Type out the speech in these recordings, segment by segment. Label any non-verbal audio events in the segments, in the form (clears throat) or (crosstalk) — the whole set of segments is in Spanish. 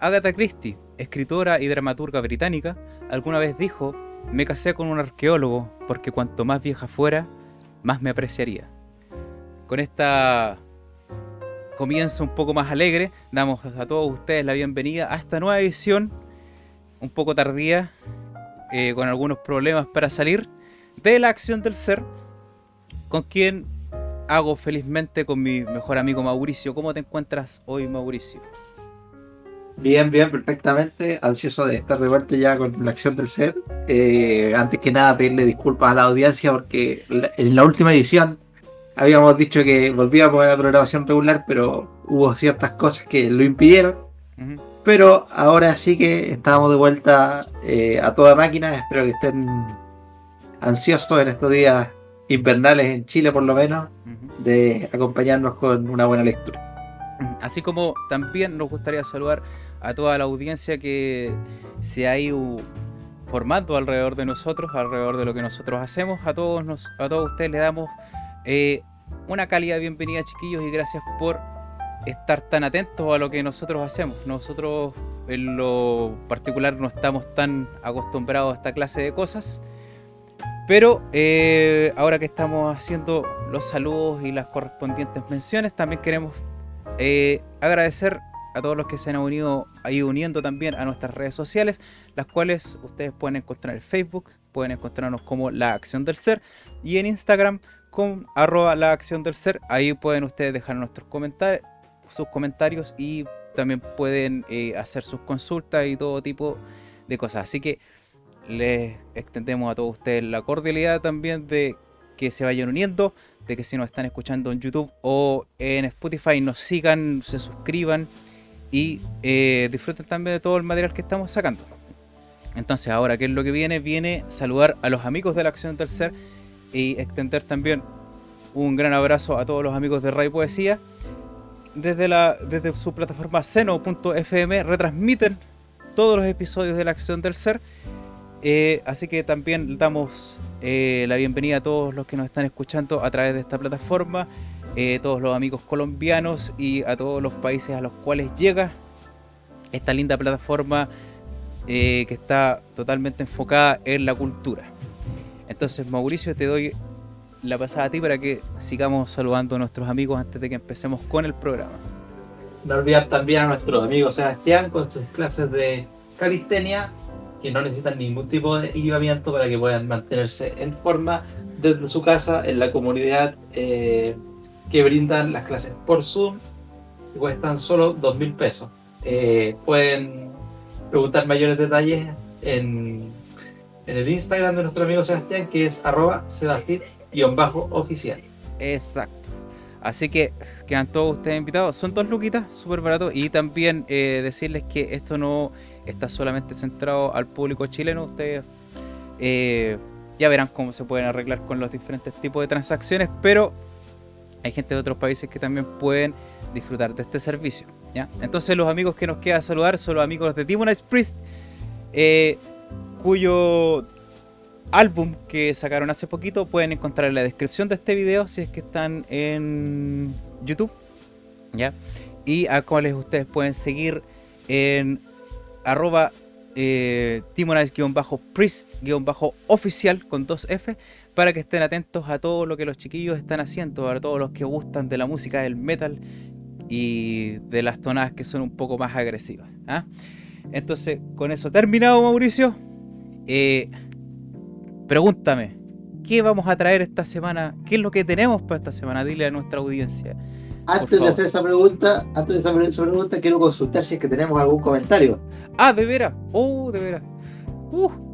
Agatha Christie, escritora y dramaturga británica, alguna vez dijo, me casé con un arqueólogo porque cuanto más vieja fuera, más me apreciaría. Con esta comienzo un poco más alegre, damos a todos ustedes la bienvenida a esta nueva edición, un poco tardía, eh, con algunos problemas para salir, de la acción del ser, con quien hago felizmente con mi mejor amigo Mauricio. ¿Cómo te encuentras hoy, Mauricio? Bien, bien, perfectamente. Ansioso de estar de vuelta ya con la acción del ser. Eh, antes que nada, pedirle disculpas a la audiencia porque en la última edición habíamos dicho que volvíamos a la programación regular, pero hubo ciertas cosas que lo impidieron. Pero ahora sí que estamos de vuelta eh, a toda máquina. Espero que estén ansiosos en estos días invernales en Chile, por lo menos, de acompañarnos con una buena lectura. Así como también nos gustaría saludar a toda la audiencia que se ha ido formando alrededor de nosotros, alrededor de lo que nosotros hacemos. A todos, a todos ustedes les damos eh, una cálida bienvenida, chiquillos, y gracias por estar tan atentos a lo que nosotros hacemos. Nosotros en lo particular no estamos tan acostumbrados a esta clase de cosas. Pero eh, ahora que estamos haciendo los saludos y las correspondientes menciones, también queremos eh, agradecer a todos los que se han unido ahí uniendo también a nuestras redes sociales, las cuales ustedes pueden encontrar en Facebook, pueden encontrarnos como La Acción del Ser y en Instagram con arroba La Acción del Ser. Ahí pueden ustedes dejar nuestros comentarios, sus comentarios y también pueden eh, hacer sus consultas y todo tipo de cosas. Así que les extendemos a todos ustedes la cordialidad también de que se vayan uniendo, de que si nos están escuchando en YouTube o en Spotify nos sigan, se suscriban y eh, disfruten también de todo el material que estamos sacando. Entonces ahora, ¿qué es lo que viene? Viene saludar a los amigos de la Acción del Ser y extender también un gran abrazo a todos los amigos de Ray Poesía. Desde, la, desde su plataforma seno.fm retransmiten todos los episodios de la Acción del Ser. Eh, así que también damos eh, la bienvenida a todos los que nos están escuchando a través de esta plataforma eh, todos los amigos colombianos y a todos los países a los cuales llega esta linda plataforma eh, que está totalmente enfocada en la cultura. Entonces, Mauricio, te doy la pasada a ti para que sigamos saludando a nuestros amigos antes de que empecemos con el programa. No olvidar también a nuestro amigo Sebastián con sus clases de calistenia, que no necesitan ningún tipo de equipamiento para que puedan mantenerse en forma desde su casa en la comunidad eh, que brindan las clases por Zoom y cuestan solo dos mil pesos. Eh, pueden preguntar mayores detalles en, en, el Instagram de nuestro amigo Sebastián, que es arroba oficial Exacto. Así que quedan todos ustedes invitados. Son dos luquitas, súper baratos. Y también eh, decirles que esto no está solamente centrado al público chileno. Ustedes eh, ya verán cómo se pueden arreglar con los diferentes tipos de transacciones. Pero hay gente de otros países que también pueden disfrutar de este servicio. ¿ya? Entonces los amigos que nos queda saludar son los amigos de Demonize Priest, eh, cuyo álbum que sacaron hace poquito pueden encontrar en la descripción de este video si es que están en YouTube. ¿ya? Y a cuales ustedes pueden seguir en arroba eh, Demonize-Priest-oficial con dos F para que estén atentos a todo lo que los chiquillos están haciendo, a todos los que gustan de la música del metal y de las tonadas que son un poco más agresivas. ¿ah? Entonces, con eso terminado, Mauricio. Eh, pregúntame, ¿qué vamos a traer esta semana? ¿Qué es lo que tenemos para esta semana? Dile a nuestra audiencia. Antes de hacer esa pregunta, antes de hacer esa pregunta, quiero consultar si es que tenemos algún comentario. Ah, de veras. Oh, de veras. Uh,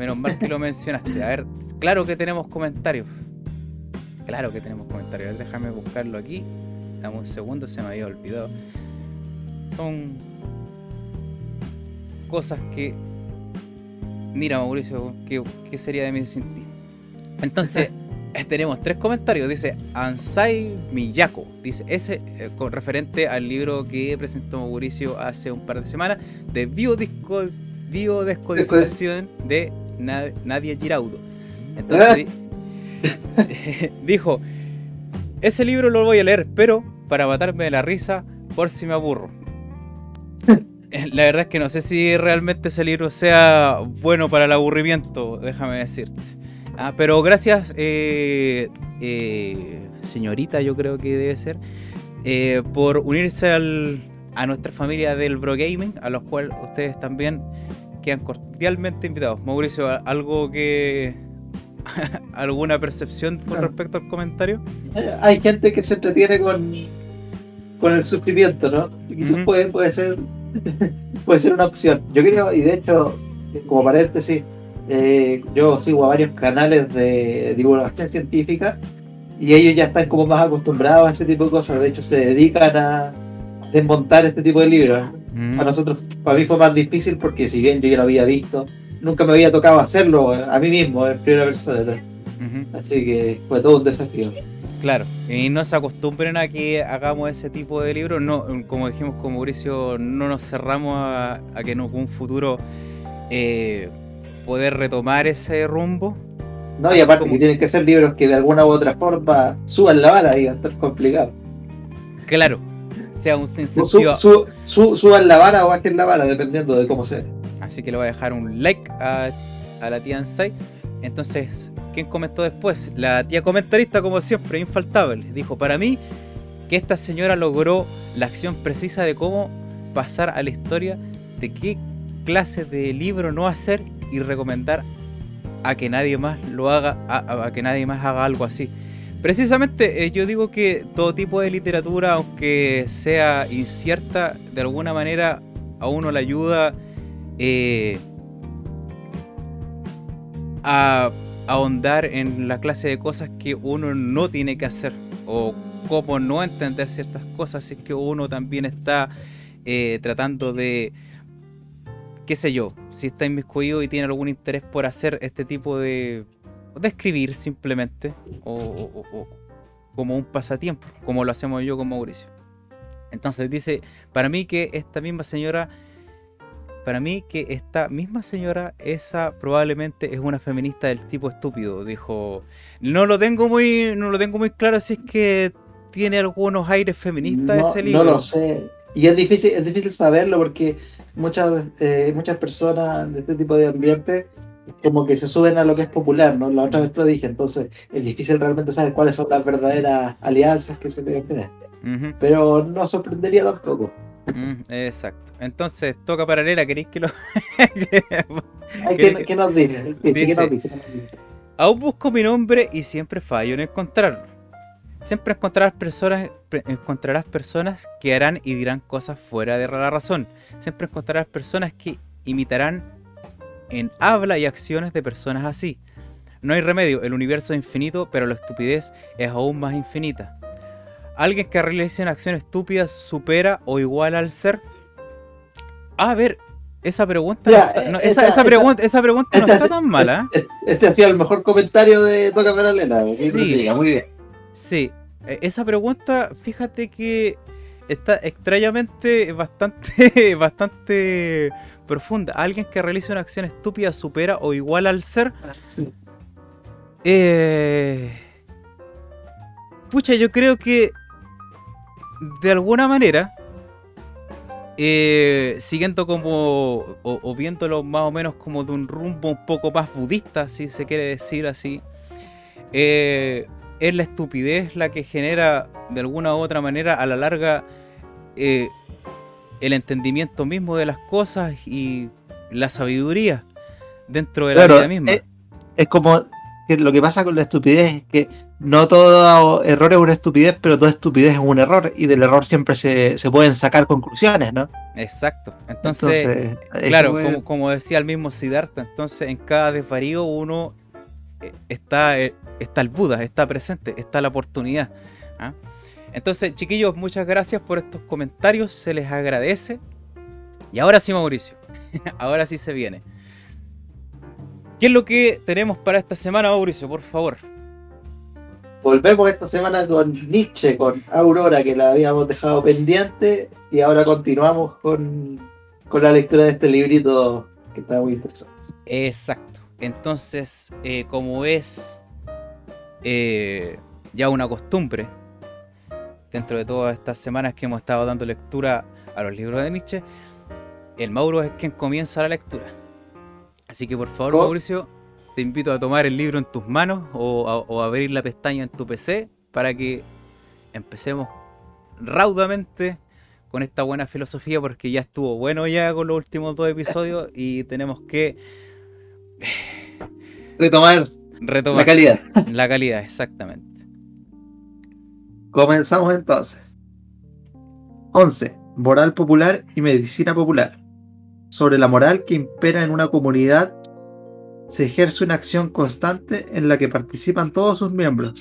Menos mal que lo mencionaste. A ver, claro que tenemos comentarios. Claro que tenemos comentarios. A ver, déjame buscarlo aquí. Dame un segundo, se me había olvidado. Son cosas que. Mira, Mauricio, ¿qué, sería de mí sin ti? Entonces, (laughs) tenemos tres comentarios. Dice Ansai Miyako. Dice ese eh, con referente al libro que presentó Mauricio hace un par de semanas de biodisco, biodescodificación de Nadia Giraudo. Entonces (laughs) dijo, ese libro lo voy a leer, pero para matarme de la risa por si me aburro. (laughs) La verdad es que no sé si realmente ese libro sea bueno para el aburrimiento, déjame decirte. Ah, pero gracias, eh, eh, señorita, yo creo que debe ser, eh, por unirse al, a nuestra familia del Bro Gaming, a los cuales ustedes también quedan cordialmente invitados. Mauricio, ¿algo que. (laughs) ¿Alguna percepción con respecto al comentario? Hay gente que se entretiene con, con el sufrimiento, ¿no? Quizás puede, puede ser (laughs) puede ser una opción. Yo creo, y de hecho, como paréntesis, eh, yo sigo a varios canales de divulgación científica y ellos ya están como más acostumbrados a ese tipo de cosas. De hecho, se dedican a desmontar este tipo de libros. Mm. Para nosotros, para mí fue más difícil porque si bien yo ya lo había visto, nunca me había tocado hacerlo a mí mismo en primera persona. Así que fue todo un desafío. Claro, y no se acostumbren a que hagamos ese tipo de libros. No, como dijimos con Mauricio, no nos cerramos a, que en un futuro eh, poder retomar ese rumbo. No, y aparte que tienen que ser libros que de alguna u otra forma suban la vara y va a estar complicado. Claro, sea un sentido. suban la vara o bajen la vara, dependiendo de cómo sea. Así que le voy a dejar un like a, a la tía Ansai. Entonces, ¿quién comentó después? La tía comentarista, como siempre, infaltable. Dijo, para mí, que esta señora logró la acción precisa de cómo pasar a la historia de qué clase de libro no hacer y recomendar a que nadie más lo haga, a, que nadie más haga algo así. Precisamente eh, yo digo que todo tipo de literatura, aunque sea incierta, de alguna manera a uno le ayuda eh, a ahondar en la clase de cosas que uno no tiene que hacer o cómo no entender ciertas cosas si es que uno también está eh, tratando de, qué sé yo, si está inmiscuido y tiene algún interés por hacer este tipo de, de escribir simplemente o, o como un pasatiempo, como lo hacemos yo con Mauricio. Entonces dice, para mí que esta misma señora para mí que esta misma señora, esa probablemente es una feminista del tipo estúpido, dijo. No lo tengo muy, no lo tengo muy claro si es que tiene algunos aires feministas ese libro. No lo sé. Y es difícil, es difícil saberlo porque muchas, eh, muchas personas de este tipo de ambiente como que se suben a lo que es popular, ¿no? La otra vez lo dije, entonces es difícil realmente saber cuáles son las verdaderas alianzas que se deben tener. Pero no sorprendería tampoco. exacto. Entonces, toca paralela, ¿queréis que lo.? (laughs) ¿Qué, nos dice? Aún busco mi nombre y siempre fallo en encontrarlo. Siempre encontrarás personas, encontrarás personas que harán y dirán cosas fuera de la razón. Siempre encontrarás personas que imitarán en habla y acciones de personas así. No hay remedio, el universo es infinito, pero la estupidez es aún más infinita. Alguien que realice una acción estúpida supera o igual al ser. A ver, esa pregunta, no, esa, pregunta, esa pregunta no está tan mala. Este, este, ha sido el mejor comentario de Toca Paralela. Sí, muy bien. Sí, e, esa pregunta, fíjate que está extrañamente bastante, (laughs) bastante profunda. Alguien que realice una acción estúpida supera o igual al ser. Ah, eh, pucha, yo creo que de alguna manera, eh, siguiendo como, o, viéndolo más o menos como de un rumbo un poco más budista, si se quiere decir así, eh, es la estupidez la que genera de alguna u otra manera a la larga eh, el entendimiento mismo de las cosas y la sabiduría dentro de la vida misma. Es, como que lo que pasa con la estupidez es que no todo error es una estupidez, pero toda estupidez es un error y del error siempre se, pueden sacar conclusiones, ¿no? Exacto. Entonces, claro, como, decía el mismo Siddhartha, entonces en cada desvarío uno eh, está, eh, está el Buda, está presente, está la oportunidad. ¿ah? Entonces, chiquillos, muchas gracias por estos comentarios, se les agradece. Y ahora sí, Mauricio, (laughs) ahora sí se viene. ¿Qué es lo que tenemos para esta semana, Mauricio? Por favor. Volvemos esta semana con Nietzsche, con Aurora, que la habíamos dejado pendiente, y ahora continuamos con, la lectura de este librito que está muy interesante. Exacto. Entonces, eh, como es eh, ya una costumbre, dentro de todas estas semanas que hemos estado dando lectura a los libros de Nietzsche, el Mauro es quien comienza la lectura. Así que por favor. Mauricio, te invito a tomar el libro en tus manos o a, o abrir la pestaña en tu PC para que empecemos raudamente con esta buena filosofía porque ya estuvo bueno ya con los últimos dos episodios y tenemos que Retomar retomar la calidad. la calidad, exactamente. Comenzamos entonces. 11. Moral popular y medicina popular. Sobre la moral que impera en una comunidad, se ejerce una acción constante en la que participan todos sus miembros.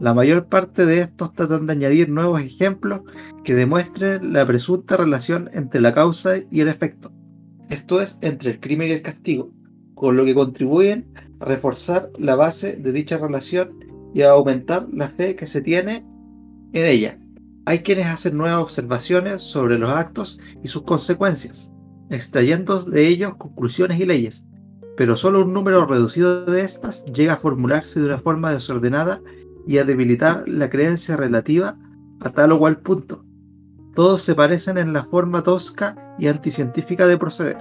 La mayor parte de estos tratan de añadir nuevos ejemplos que demuestren la presunta relación entre la causa y el efecto. Esto es, entre el crimen y el castigo, con lo que contribuyen a reforzar la base de dicha relación y a aumentar la fe que se tiene en ella. Hay quienes hacen nuevas observaciones sobre los actos y sus consecuencias, extrayendo de ellos conclusiones y leyes, pero solo un número reducido de estas llega a formularse de una forma desordenada y a debilitar la creencia relativa a tal o cual punto. Todos se parecen en la forma tosca y anticientífica de proceder.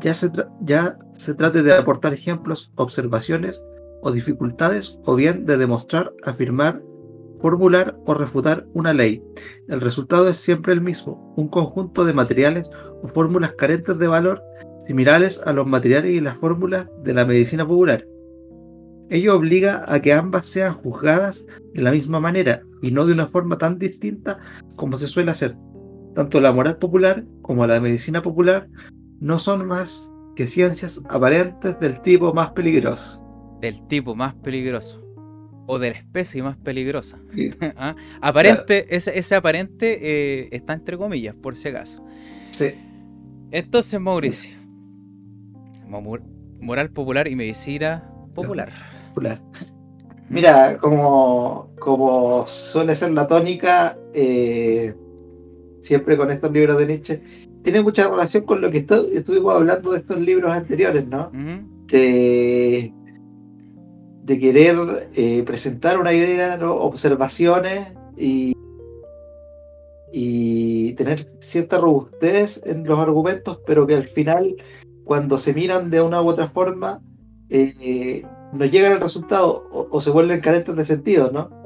Ya se, tra- ya se trate de aportar ejemplos, observaciones o dificultades, o bien de demostrar, afirmar, formular o refutar una ley. El resultado es siempre el mismo, un conjunto de materiales o fórmulas carentes de valor, similares a los materiales y las fórmulas de la medicina popular. Ello obliga a que ambas sean juzgadas de la misma manera y no de una forma tan distinta como se suele hacer. Tanto la moral popular como la medicina popular no son más que ciencias aparentes del tipo más peligroso. Del tipo más peligroso. O de la especie más peligrosa. (laughs) ¿Ah? Aparente, ese, ese aparente eh, está entre comillas, por si acaso. Sí. Entonces, Mauricio. mo- Moral popular y medicina popular. popular. Mira, como, como suele ser la tónica, eh, siempre con estos libros de Nietzsche, tiene mucha relación con lo que estu- estuvimos hablando de estos libros anteriores, ¿no? De, de querer eh, presentar una idea, ¿no? observaciones y, y tener cierta robustez en los argumentos, pero que al final, cuando se miran de una u otra forma, eh, no llegan al resultado o, o se vuelven carentes de sentido, ¿no?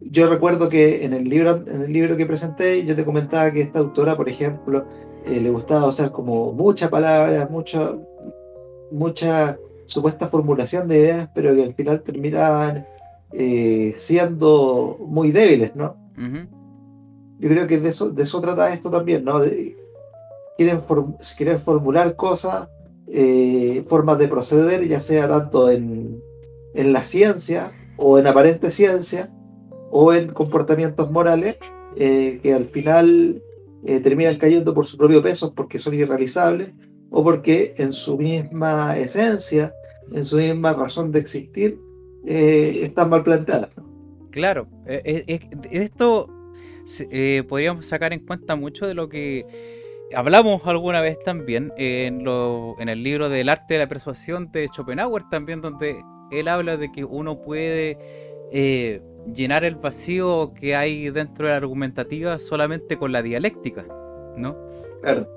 Yo recuerdo que en el libro, en el libro que presenté, yo te comentaba que esta autora, por ejemplo, eh, le gustaba usar como muchas palabras, mucha, mucha supuesta formulación de ideas, pero que al final terminaban eh, siendo muy débiles, ¿no? Yo creo que de eso, de eso trata esto también, ¿no? De- quieren, form- quieren formular cosas, eh, formas de proceder, ya sea tanto en, en la ciencia o en aparente ciencia o en comportamientos morales, eh, que al final terminan cayendo por su propio peso porque son irrealizables o porque en su misma esencia, en su misma razón de existir, eh, están mal planteadas. Claro, eh, eh, de esto eh, podríamos sacar en cuenta mucho de lo que hablamos alguna vez también en, lo- en el libro del arte de la persuasión de Schopenhauer también, donde él habla de que uno puede eh, llenar el vacío que hay dentro de la argumentativa solamente con la dialéctica, ¿no? Claro.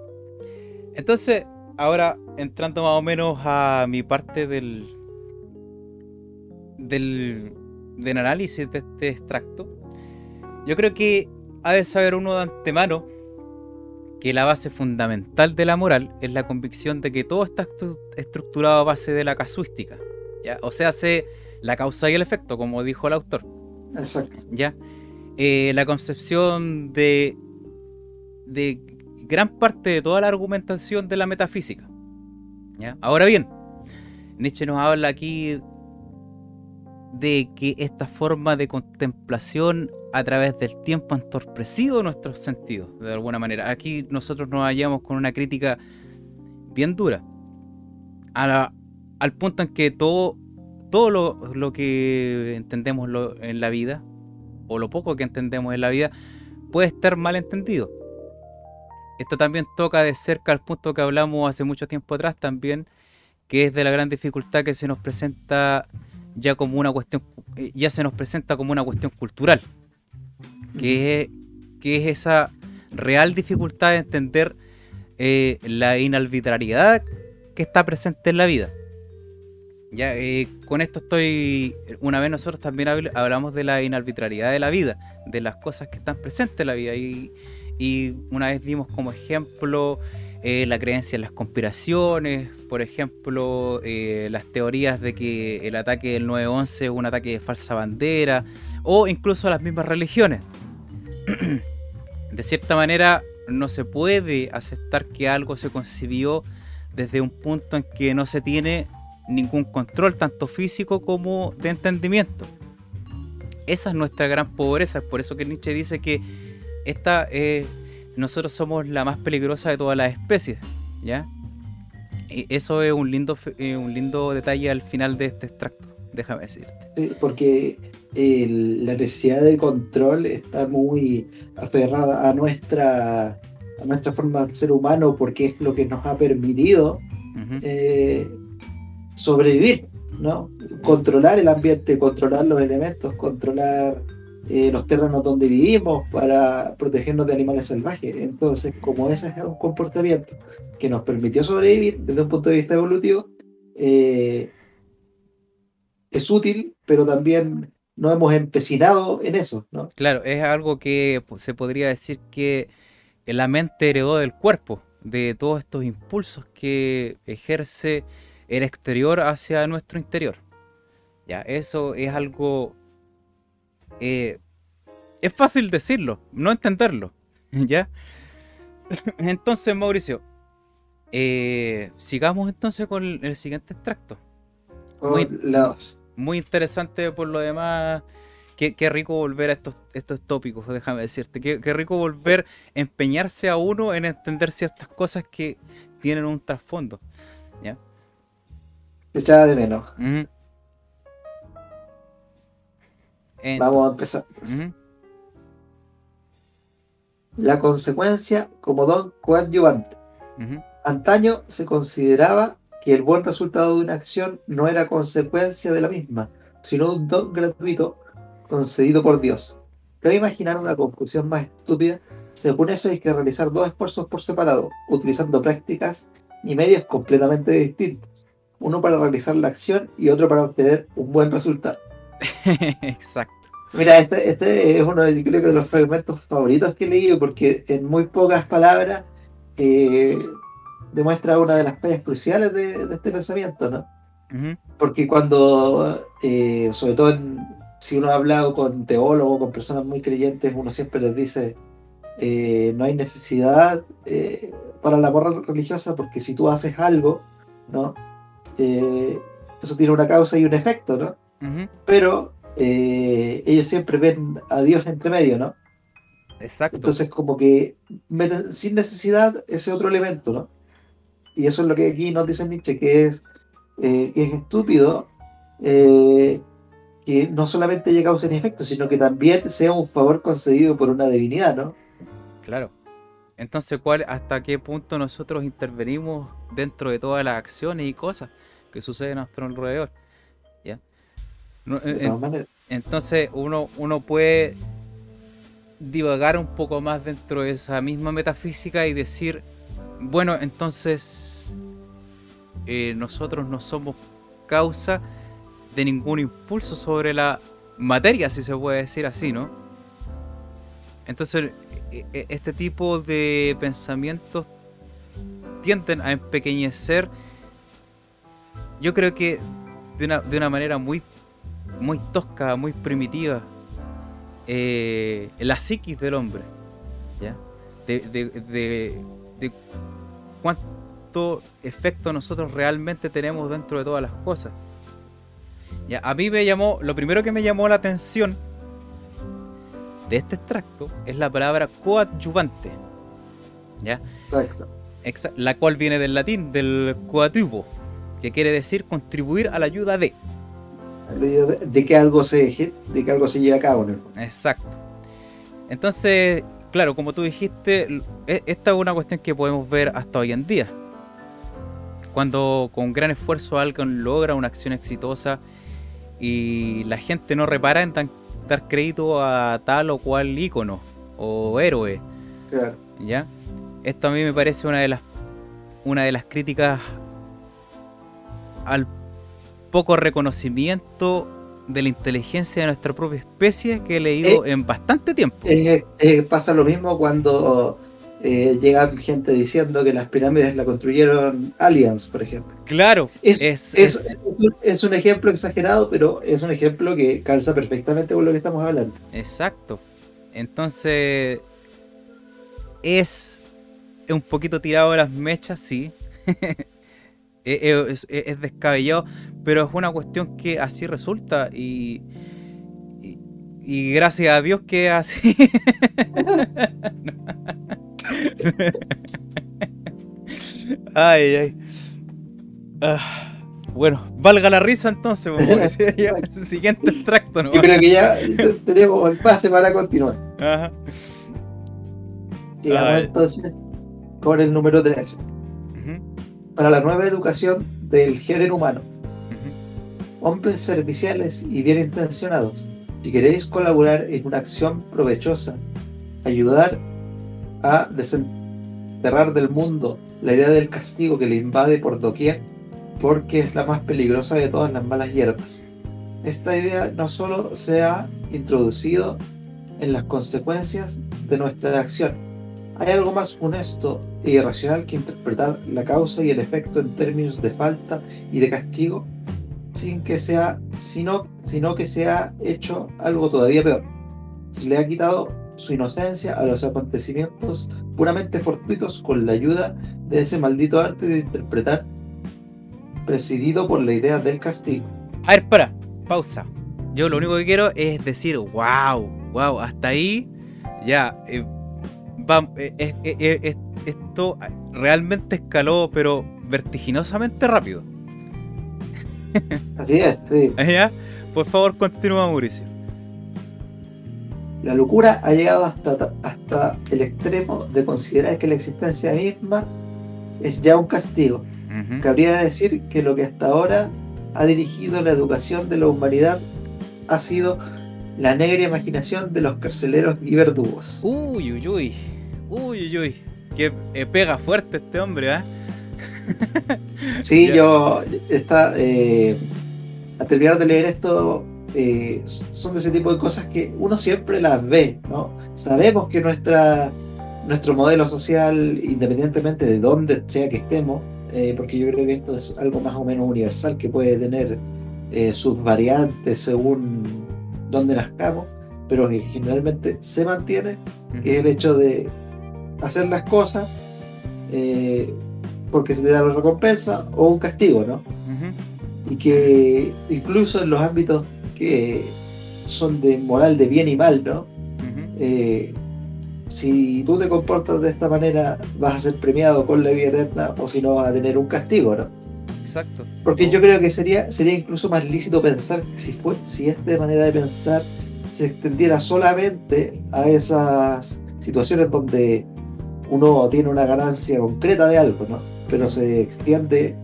Entonces, ahora entrando más o menos a mi parte del, del, del análisis de este extracto, yo creo que ha de saber uno de antemano que la base fundamental de la moral es la convicción de que todo está estru- estructurado a base de la casuística, ¿ya? o sea, hace la causa y el efecto, como dijo el autor. Exacto. ¿ya? Eh, la concepción de, de gran parte de toda la argumentación de la metafísica. Ahora bien, Nietzsche nos habla aquí de que esta forma de contemplación a través del tiempo ha entorpecido nuestros sentidos, de alguna manera. Aquí nosotros nos hallamos con una crítica bien dura, al punto en que todo, todo lo, que entendemos en la vida, o lo poco que entendemos en la vida, puede estar mal entendido. Esto también toca de cerca al punto que hablamos hace mucho tiempo atrás también, que es de la gran dificultad que se nos presenta ya como una cuestión, eh, ya se nos presenta como una cuestión cultural, que es, que es esa real dificultad de entender eh, la inarbitrariedad que está presente en la vida. Ya, eh, con esto estoy. Una vez nosotros también hablamos de la inarbitrariedad de la vida, de las cosas que están presentes en la vida. Y, y una vez dimos como ejemplo eh, la creencia en las conspiraciones, por ejemplo, eh, las teorías de que el ataque del 9-11 es un ataque de falsa bandera, o incluso las mismas religiones. (clears throat) de cierta manera, no se puede aceptar que algo se concibió desde un punto en que no se tiene ningún control, tanto físico como de entendimiento. Esa es nuestra gran pobreza, es por eso que Nietzsche dice que esta, eh, nosotros somos la más peligrosa de todas las especies, ¿ya? Y eso es un lindo, eh, un lindo detalle al final de este extracto, déjame decirte. Sí, porque la necesidad de control está muy aferrada a nuestra, a nuestra forma de ser humano porque es lo que nos ha permitido sobrevivir, ¿no? Controlar el ambiente, controlar los elementos, controlar eh, los terrenos donde vivimos para protegernos de animales salvajes. Entonces, como ese es un comportamiento que nos permitió sobrevivir desde un punto de vista evolutivo, eh, es útil, pero también no hemos empecinado en eso, ¿no? Claro, es algo que se podría decir que la mente heredó del cuerpo, de todos estos impulsos que ejerce el exterior hacia nuestro interior. Ya, eso es algo. Eh, es fácil decirlo, no entenderlo. (laughs) ¿Ya? Entonces, Mauricio, eh, sigamos entonces con el, siguiente extracto. Muy, muy interesante por lo demás. Qué, rico volver a estos, estos tópicos, déjame decirte. Qué, qué, rico volver a empeñarse a uno en entender ciertas cosas que tienen un trasfondo. ¿ya? Se echaba de menos. Vamos a empezar. La consecuencia como don coadyuvante. Antaño se consideraba que el buen resultado de una acción no era consecuencia de la misma, sino un don gratuito concedido por Dios. Cabe imaginar una conclusión más estúpida. Según eso hay que realizar dos esfuerzos por separado, utilizando prácticas y medios completamente distintos uno para realizar la acción y otro para obtener un buen resultado. (laughs) Exacto. Mira, este, este, es uno de, creo que de los fragmentos favoritos que he leído porque en muy pocas palabras eh, demuestra una de las fallas cruciales de, este pensamiento, ¿no? Porque cuando, eh, sobre todo si uno ha hablado con teólogos, con personas muy creyentes, uno siempre les dice, eh, no hay necesidad para la moral religiosa porque si tú haces algo, ¿no? Eso tiene una causa y un efecto, ¿no? Pero eh, ellos siempre ven a Dios entre medio, ¿no? Exacto. Entonces, como que meten sin necesidad ese otro elemento, ¿no? Y eso es lo que aquí nos dice Nietzsche, que es, eh, que es estúpido que no solamente haya causa ni efecto, sino que también sea un favor concedido por una divinidad, ¿no? Claro. Entonces, ¿cuál, ¿hasta qué punto nosotros intervenimos dentro de todas las acciones y cosas que suceden a nuestro alrededor? Entonces, uno, uno puede divagar un poco más dentro de esa misma metafísica y decir, bueno, entonces eh, nosotros no somos causa de ningún impulso sobre la materia, si se puede decir así, ¿no? Entonces, e, e, este tipo de pensamientos tienden a empequeñecer, yo creo que de una, de una manera muy, muy tosca, muy primitiva, eh, la psiquis del hombre, ¿ya? De, de, de, cuánto efecto nosotros realmente tenemos dentro de todas las cosas. Ya, a mí me llamó, lo primero que me llamó la atención de este extracto es la palabra coadyuvante. ¿Ya? Exacto. la cual viene del latín, del coadyuvo, que quiere decir contribuir a la ayuda de. De, que algo se de que algo se lleve a cabo. Exacto. Entonces, claro, como tú dijiste, e, esta es una cuestión que podemos ver hasta hoy en día. Cuando con gran esfuerzo alguien logra una acción exitosa y la gente no repara en tan dar crédito a tal o cual ícono o héroe. Claro. ¿Ya? esto a mí me parece una de las una de las críticas al poco reconocimiento de la inteligencia de nuestra propia especie que he leído Eh, en bastante tiempo. Eh, eh, pasa lo mismo cuando llegan gente diciendo que las pirámides la construyeron aliens, por ejemplo. claro, Es, es, es- es- es un ejemplo exagerado, pero es un ejemplo que calza perfectamente con lo que estamos hablando. exacto. Entonces es, es un poquito tirado de las mechas, sí. (laughs) es- es descabellado, pero es una cuestión que así resulta y, y, y gracias a Dios que es así. (laughs) ay, ay. Ah, bueno, valga la risa entonces, pues, Mauricio, (laughs) ya, siguiente extracto, ¿no? Yo creo que ya te- tenemos el pase para continuar. Ajá. Sigamos entonces con el número 13. Ujú, Para la nueva educación del género humano. Hombres serviciales y bien intencionados, si queréis colaborar en una acción provechosa, ayudar a desenterrar del mundo la idea del castigo que le invade por doquier, porque es la más peligrosa de todas las malas hierbas. Esta idea no solo se ha introducido en las consecuencias de nuestra acción, hay algo más honesto e irracional que interpretar la causa y el efecto en términos de falta y de castigo sin que sea, sino, sino que se ha hecho algo todavía peor. Se le ha quitado su inocencia a los acontecimientos puramente fortuitos con la ayuda de ese maldito arte de interpretar, presidido por la idea del castigo. A ver, para, pausa. Yo lo único que quiero es decir, wow, wow, hasta ahí ya. eh, va- eh, eh, eh, eh, eh, esto realmente escaló, pero vertiginosamente rápido. (laughs) Así es, sí. ¿Ya? Por favor, continúa, Mauricio. La locura ha llegado hasta, hasta el extremo de considerar que la existencia misma es ya un castigo. Ujú. Cabría decir que lo que hasta ahora ha dirigido la educación de la humanidad ha sido la negra imaginación de los carceleros y verdugos. Uy, uy, uy. Uy, uy, uy. Que eh, pega fuerte este hombre, ¿ah? Sí, yo está eh, a terminar de leer esto eh, son de ese tipo de cosas que uno siempre las ve, ¿no? Sabemos que nuestra nuestro modelo social, independientemente de dónde sea que estemos, eh, porque yo creo que esto es algo más o menos universal que puede tener eh, sus variantes según dónde nazcamos, pero que generalmente se mantiene que es el hecho de hacer las cosas eh, porque se te da una recompensa o un castigo, ¿no? Y que incluso en los ámbitos que son de moral de bien y mal, ¿no? Eh, si tú te comportas de esta manera, vas a ser premiado con la vida eterna o si no vas a tener un castigo, ¿no? Exacto. Porque yo creo que sería, sería incluso más lícito pensar que si, fue, si esta manera de pensar se extendiera solamente a esas situaciones donde uno tiene una ganancia concreta de algo, ¿no? Pero se extiende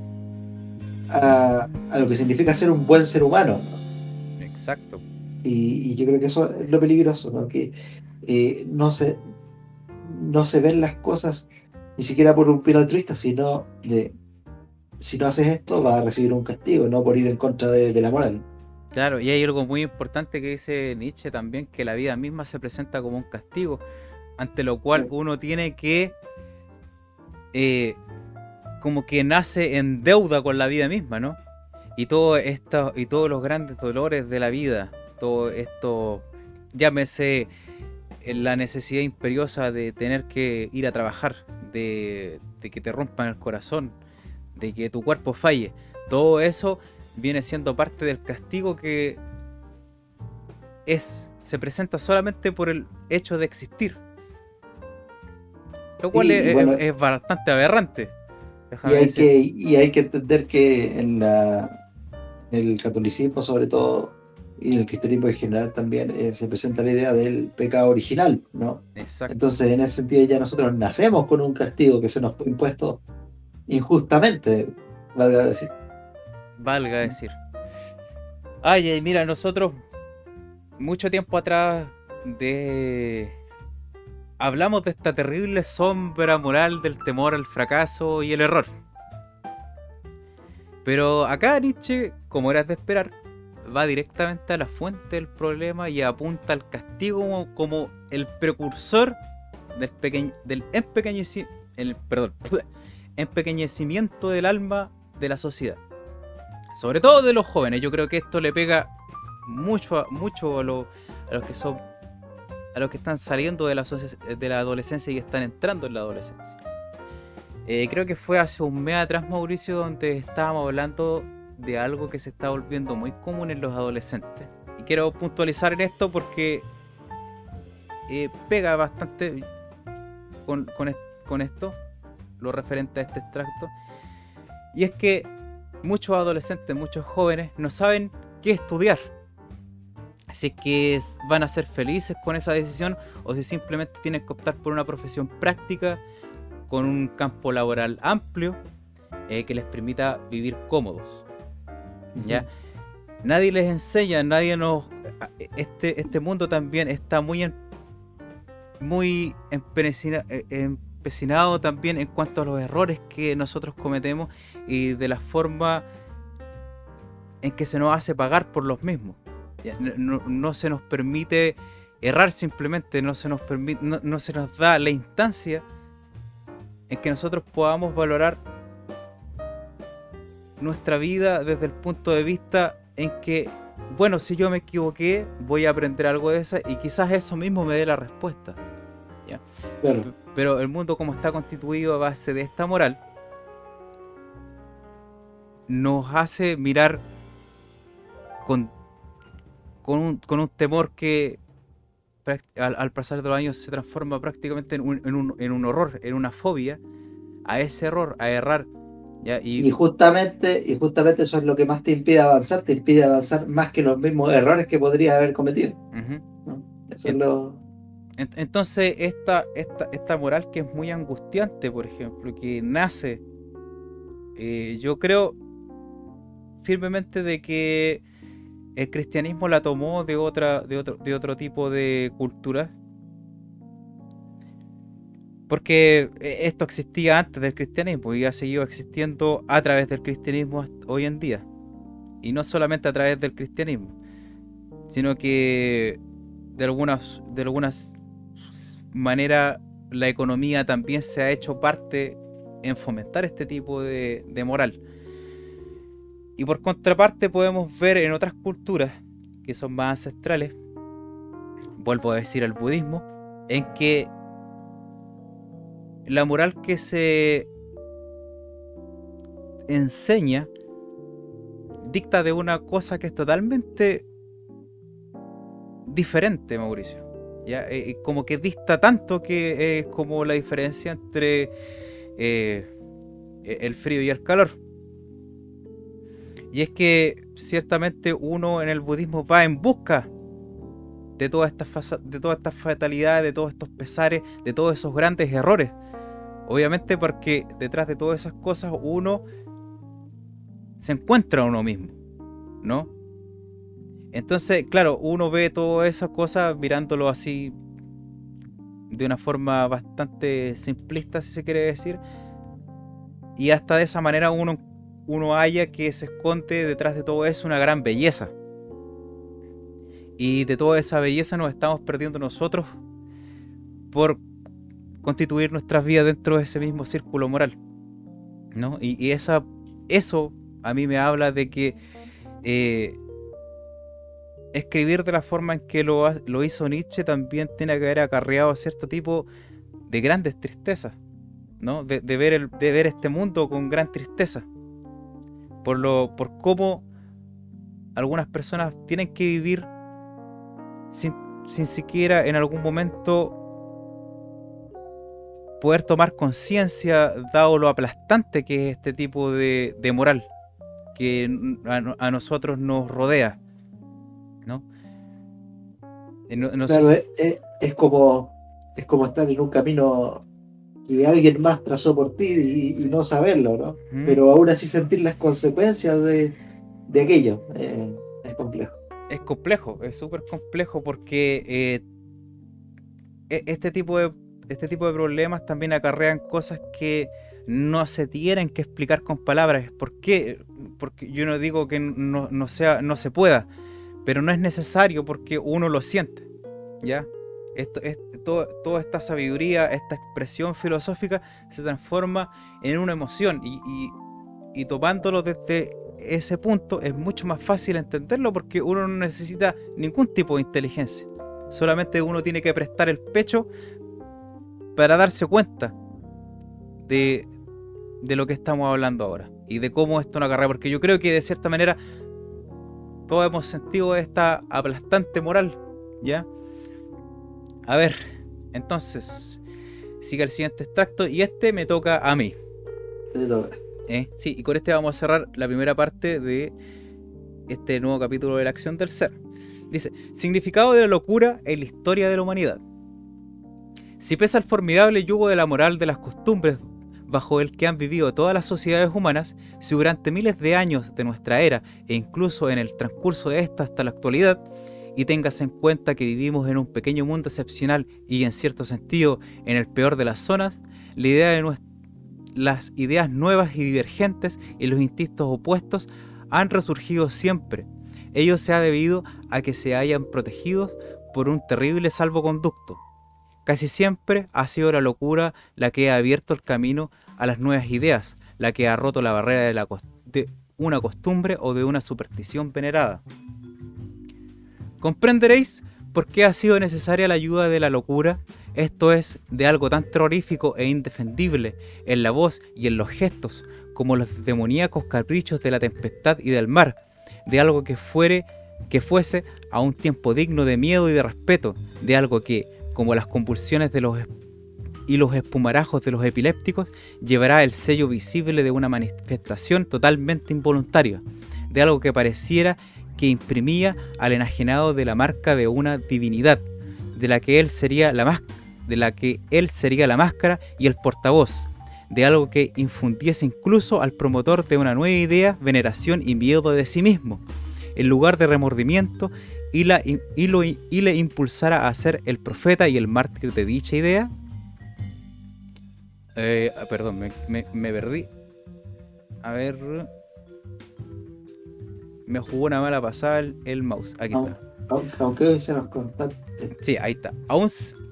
a, a lo que significa ser un buen ser humano, ¿no? Exacto. Y, y yo creo que eso es lo peligroso, ¿no? Que eh, no, se, no se ven las cosas ni siquiera por un fin altruista, sino de si no haces esto vas a recibir un castigo, no por ir en contra de, de la moral. Claro, y hay algo muy importante que dice Nietzsche también, que la vida misma se presenta como un castigo, ante lo cual uno tiene que, eh, como que nace en deuda con la vida misma, ¿no? Y todo esto, y todos los grandes dolores de la vida, todo esto, llámese eh, la necesidad imperiosa de tener que ir a trabajar, de, de que te rompan el corazón, de que tu cuerpo falle, todo eso viene siendo parte del castigo que es se presenta solamente por el hecho de existir. Lo cual Sí, es, y bueno- es- es bastante aberrante. Y hay, decir. que, y hay que entender que en la, el catolicismo sobre todo y en el cristianismo en general también eh, se presenta la idea del pecado original, ¿no? Exacto. Entonces en ese sentido ya nosotros nacemos con un castigo que se nos fue impuesto injustamente, valga decir. Valga decir. Ay, ay, mira, nosotros mucho tiempo atrás de hablamos de esta terrible sombra moral del temor al fracaso y el error. Pero acá Nietzsche, como era de esperar, va directamente a la fuente del problema y apunta al castigo como, el precursor del, del el, perdón, (laughs) empequeñecimiento del alma de la sociedad. Sobre todo de los jóvenes. Yo creo que esto le pega mucho, mucho a, a los que son a los que están saliendo de la, de la adolescencia y están entrando en la adolescencia. Eh, creo que fue hace un mes atrás, Mauricio, donde estábamos hablando de algo que se está volviendo muy común en los adolescentes. Y quiero puntualizar en esto porque eh, pega bastante con, con esto, lo referente a este extracto. Y es que muchos adolescentes, muchos jóvenes no saben qué estudiar si es que van a ser felices con esa decisión o si simplemente tienen que optar por una profesión práctica con un campo laboral amplio eh, que les permita vivir cómodos. ¿ya? Nadie les enseña, nadie nos... Este, este mundo también está muy, en, muy eh, empecinado también en cuanto a los errores que nosotros cometemos y de la forma en que se nos hace pagar por los mismos. No, se nos permite errar simplemente, no se nos permite, no, se nos da la instancia en que nosotros podamos valorar nuestra vida desde el punto de vista en que, bueno, si yo me equivoqué, voy a aprender algo de eso y quizás eso mismo me dé la respuesta. Pero el mundo como está constituido a base de esta moral, nos hace mirar con con un, con un temor que al, pasar de los años se transforma prácticamente en un, en, un, en un, horror, en una fobia a ese error, a errar. Y... justamente, y justamente eso es lo que más te impide avanzar, te impide avanzar más que los mismos errores que podrías haber cometido. Entonces, esta, esta, esta moral que es muy angustiante, por ejemplo, que nace, eh, yo creo firmemente de que el cristianismo la tomó de, otra, de, otro, de otro tipo de cultura. Porque eh, esto existía antes del cristianismo y ha seguido existiendo a través del cristianismo hoy en día. Y no solamente a través del cristianismo, sino que de algunas, de algunas manera la economía también se ha hecho parte en fomentar este tipo de, de moral. Y por contraparte podemos ver en otras culturas que son más ancestrales, vuelvo a decir el budismo, en que la moral que se enseña dicta de una cosa que es totalmente diferente, Mauricio. ¿ya? Eh, eh, como que dista tanto que es como la diferencia entre eh, el frío y el calor. Y es que ciertamente uno en el budismo va en busca de todas estas de fatalidades, de todos estos pesares, de todos esos grandes errores. Obviamente porque detrás de todas esas cosas uno se encuentra a uno mismo, ¿no? Entonces, claro, uno ve todas esas cosas mirándolo así de una forma bastante simplista, si se quiere decir. Y hasta de esa manera uno uno haya que se esconde detrás de todo eso una gran belleza. Y de toda esa belleza nos estamos perdiendo nosotros por constituir nuestras vidas dentro de ese mismo círculo moral. ¿no? Y, esa, eso a mí me habla de que eh, escribir de la forma en que lo, hizo Nietzsche también tiene que haber acarreado cierto tipo de grandes tristezas, ¿no? De, ver el, de ver este mundo con gran tristeza por, lo, por cómo algunas personas tienen que vivir sin, siquiera en algún momento poder tomar conciencia, dado lo aplastante que es este tipo de, moral que a, nosotros nos rodea. ¿no? es, como, es como estar en un camino que alguien más trazó por ti y, no saberlo, ¿no? Pero aún así sentir las consecuencias de, aquello. Eh, es complejo. Es complejo, es súper complejo porque eh, e, este tipo de este tipo de problemas también acarrean cosas que no se tienen que explicar con palabras. ¿Por qué? Porque yo no digo que no, sea, no se pueda, pero no es necesario porque uno lo siente. ¿Ya? Esto, toda esta sabiduría, esta expresión filosófica se transforma en una emoción y, y, topándolo desde ese punto es mucho más fácil entenderlo porque uno no necesita ningún tipo de inteligencia. Solamente uno tiene que prestar el pecho para darse cuenta de, de lo que estamos hablando ahora y de cómo esto no carrera. Porque yo creo que de cierta manera todos hemos sentido esta aplastante moral, ¿ya? A ver, entonces, sigue el siguiente extracto y este me toca a mí. ¿Eh? Sí, y con este vamos a cerrar la primera parte de este nuevo capítulo de la acción del ser. Dice, significado de la locura en la historia de la humanidad. Si pesa el formidable yugo de la moral de las costumbres bajo el que han vivido todas las sociedades humanas, si durante miles de años de nuestra era e incluso en el transcurso de esta hasta la actualidad, y tengas en cuenta que vivimos en un pequeño mundo excepcional y en cierto sentido en el peor de las zonas, la idea de las ideas nuevas y divergentes y los instintos opuestos han resurgido siempre. Ello se ha debido a que se hayan protegidos por un terrible salvoconducto. Casi siempre ha sido la locura la que ha abierto el camino a las nuevas ideas, la que ha roto la barrera de una costumbre o de una superstición venerada. Comprenderéis por qué ha sido necesaria la ayuda de la locura, esto es, de algo tan terrorífico e indefendible en la voz y en los gestos, como los demoníacos caprichos de la tempestad y del mar, de algo que fuere que fuese a un tiempo digno de miedo y de respeto, de algo que, como las convulsiones y los espumarajos de los epilépticos, llevará el sello visible de una manifestación totalmente involuntaria, de algo que pareciera que imprimía al enajenado de la marca de una divinidad, de la que él sería la, máscara y el portavoz, de algo que infundiese incluso al promotor de una nueva idea, veneración y miedo de sí mismo, en lugar de remordimiento, y, le impulsara a ser el profeta y el mártir de dicha idea? Eh, ah, perdón, me, me perdí. A ver me jugó una mala pasada el, mouse. Aquí está. Aunque hoy se nos Sí, ahí está. Aún,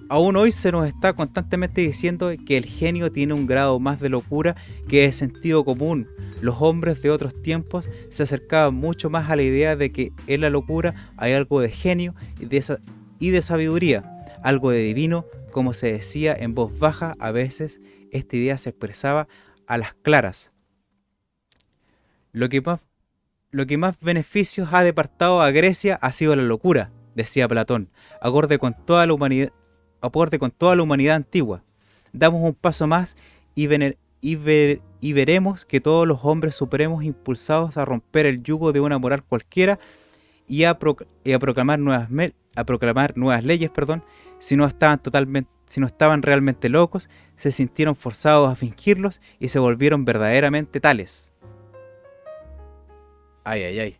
aún hoy se nos está constantemente diciendo que el genio tiene un grado más de locura que de sentido común. Los hombres de otros tiempos se acercaban mucho más a la idea de que en la locura hay algo de genio y de, y de sabiduría, algo de divino, como se decía en voz baja, a veces esta idea se expresaba a las claras. Lo que más lo que más beneficios ha departado a Grecia ha sido la locura, decía Platón, acorde con toda la humanidad, con toda la humanidad antigua. Damos un paso más y, veremos que todos los hombres supremos impulsados a romper el yugo de una moral cualquiera y a, proclamar, nuevas nuevas leyes, perdón, si no estaban totalmente si no estaban realmente locos, se sintieron forzados a fingirlos y se volvieron verdaderamente tales. Ay, ay, ay.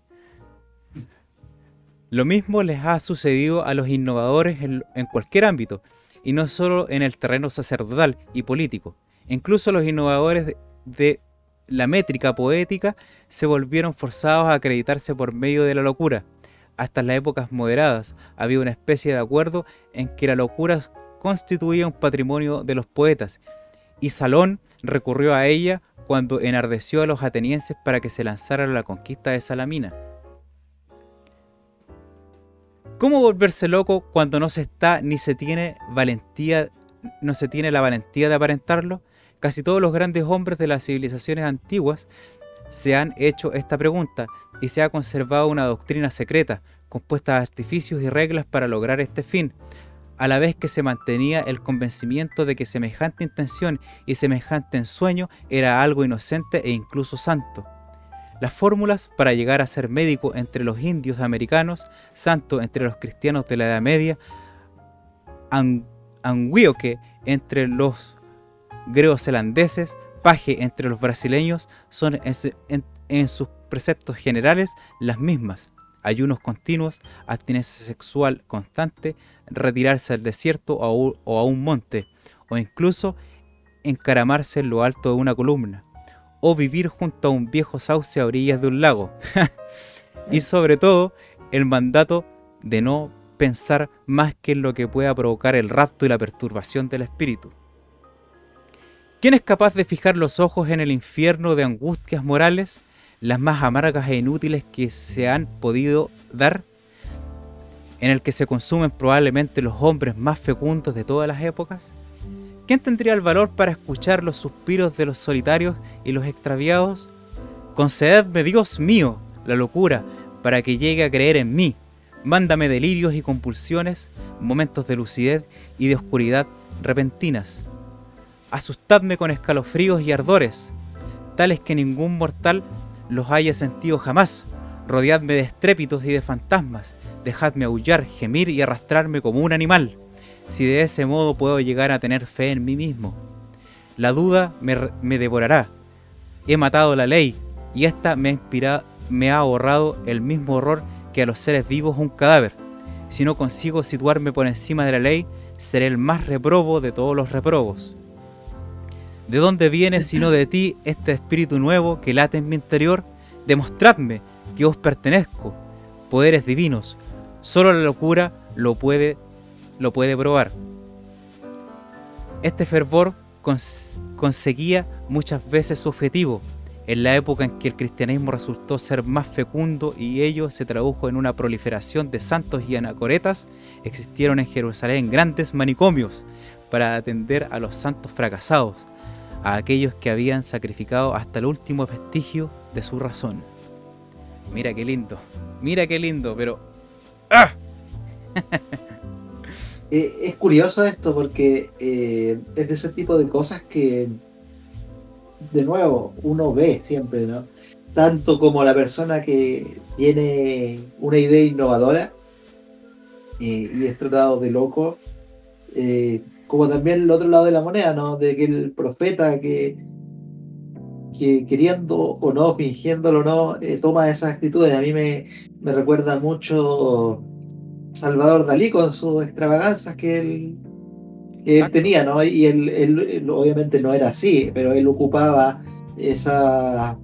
Lo mismo les ha sucedido a los innovadores en, cualquier ámbito, y no solo en el terreno sacerdotal y político. Incluso los innovadores de, la métrica poética se volvieron forzados a acreditarse por medio de la locura. Hasta las épocas moderadas había una especie de acuerdo en que la locura constituía un patrimonio de los poetas, y Salón recurrió a ella cuando enardeció a los atenienses para que se lanzaran a la conquista de Salamina. ¿Cómo volverse loco cuando no se está ni se tiene valentía, no se tiene la valentía de aparentarlo? Casi todos los grandes hombres de las civilizaciones antiguas se han hecho esta pregunta y se ha conservado una doctrina secreta, compuesta de artificios y reglas para lograr este fin, a la vez que se mantenía el convencimiento de que semejante intención y semejante ensueño era algo inocente e incluso santo. Las fórmulas para llegar a ser médico entre los indios americanos, santo entre los cristianos de la Edad Media, anguioque entre los greozelandeses, paje entre los brasileños, son en sus preceptos generales las mismas ayunos continuos, abstinencia sexual constante, retirarse al desierto o a un monte, o incluso encaramarse en lo alto de una columna, o vivir junto a un viejo sauce a orillas de un lago. (laughs) y sobre todo, el mandato de no pensar más que en lo que pueda provocar el rapto y la perturbación del espíritu. ¿Quién es capaz de fijar los ojos en el infierno de angustias morales, las más amargas e inútiles que se han podido dar? en el que se consumen probablemente los hombres más fecundos de todas las épocas? ¿Quién tendría el valor para escuchar los suspiros de los solitarios y los extraviados? Concededme, Dios mío, la locura para que llegue a creer en mí. Mándame delirios y compulsiones, momentos de lucidez y de oscuridad repentinas. Asustadme con escalofríos y ardores, tales que ningún mortal los haya sentido jamás. Rodeadme de estrépitos y de fantasmas, dejadme aullar, gemir y arrastrarme como un animal, si de ese modo puedo llegar a tener fe en mí mismo. La duda me, devorará. He matado la ley y ésta me ha, inspirado, me ha ahorrado el mismo horror que a los seres vivos un cadáver. Si no consigo situarme por encima de la ley, seré el más reprobo de todos los reprobos. ¿De dónde viene sino de ti este espíritu nuevo que late en mi interior? Demostradme que os pertenezco, poderes divinos, Solo la locura lo puede, lo puede probar. Este fervor conseguía muchas veces su objetivo, en la época en que el cristianismo resultó ser más fecundo y ello se tradujo en una proliferación de santos y anacoretas, existieron en Jerusalén grandes manicomios para atender a los santos fracasados, a aquellos que habían sacrificado hasta el último vestigio de su razón. Mira qué lindo, mira qué lindo, pero ¡Ah! (laughs) Eh, es curioso esto porque eh, es de ese tipo de cosas que, de nuevo, uno ve siempre, ¿no? Tanto como la persona que tiene una idea innovadora eh, y es tratado de loco, como también el otro lado de la moneda, ¿no? De que el profeta que, que queriendo o no, fingiéndolo o no, toma esas actitudes. A mí me, me recuerda mucho Salvador Dalí con sus extravaganzas que él, tenía, ¿no? Y él, obviamente no era así, pero él ocupaba esa,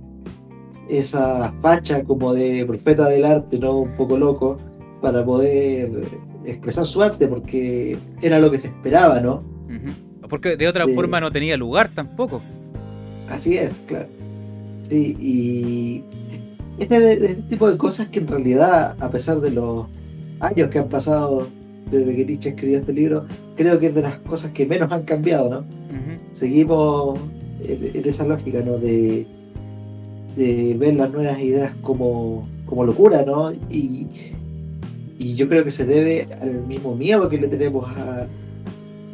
esa facha como de profeta del arte, ¿no? Un poco loco, para poder expresar su arte, porque era lo que se esperaba, ¿no? Porque de otra forma no tenía lugar tampoco. Así es, claro. Sí, y este, este, tipo de cosas que en realidad, a pesar de los años que han pasado desde que Nietzsche escribió este libro, creo que es de las cosas que menos han cambiado, ¿no? Seguimos en, esa lógica, ¿no? De, de ver las nuevas ideas como, como locura, ¿no? Y, y yo creo que se debe al mismo miedo que le tenemos a,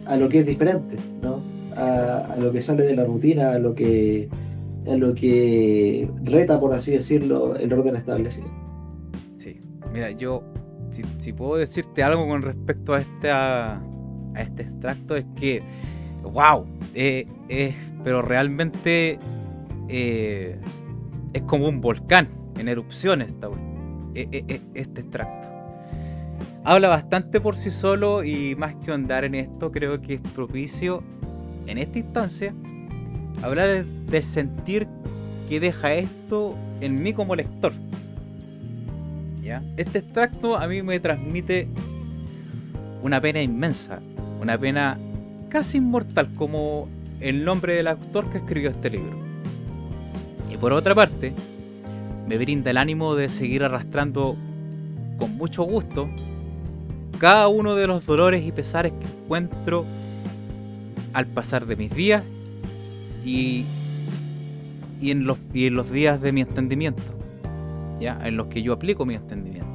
a lo que es diferente, ¿no? A, a, lo que sale de la rutina, a lo que en lo que reta, por así decirlo, el orden establecido. Sí, mira, yo, si, puedo decirte algo con respecto a este, a, este extracto, es que, wow, eh, pero realmente eh, es como un volcán en erupción esta, e, este extracto. Habla bastante por sí solo y más que andar en esto, creo que es propicio en esta instancia hablar del sentir que deja esto en mí como lector. ¿Ya? Este extracto a mí me transmite una pena inmensa, una pena casi inmortal como el nombre del autor que escribió este libro. Y por otra parte, me brinda el ánimo de seguir arrastrando con mucho gusto cada uno de los dolores y pesares que encuentro al pasar de mis días y, en, los, y en los días de mi entendimiento, ¿ya? en los que yo aplico mi entendimiento.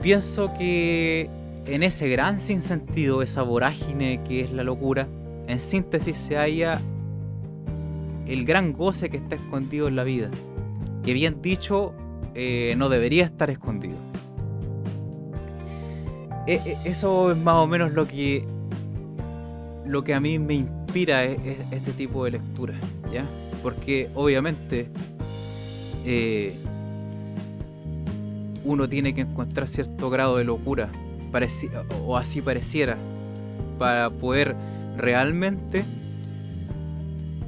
Pienso que en ese gran sinsentido, esa vorágine que es la locura, en síntesis se halla el gran goce que está escondido en la vida, que bien dicho eh, no debería estar escondido. E, e, eso es más o menos lo que, lo que a mí me inspira e, e, este tipo de lectura, ¿ya? Porque obviamente eh, uno tiene que encontrar cierto grado de locura, o así pareciera, para poder realmente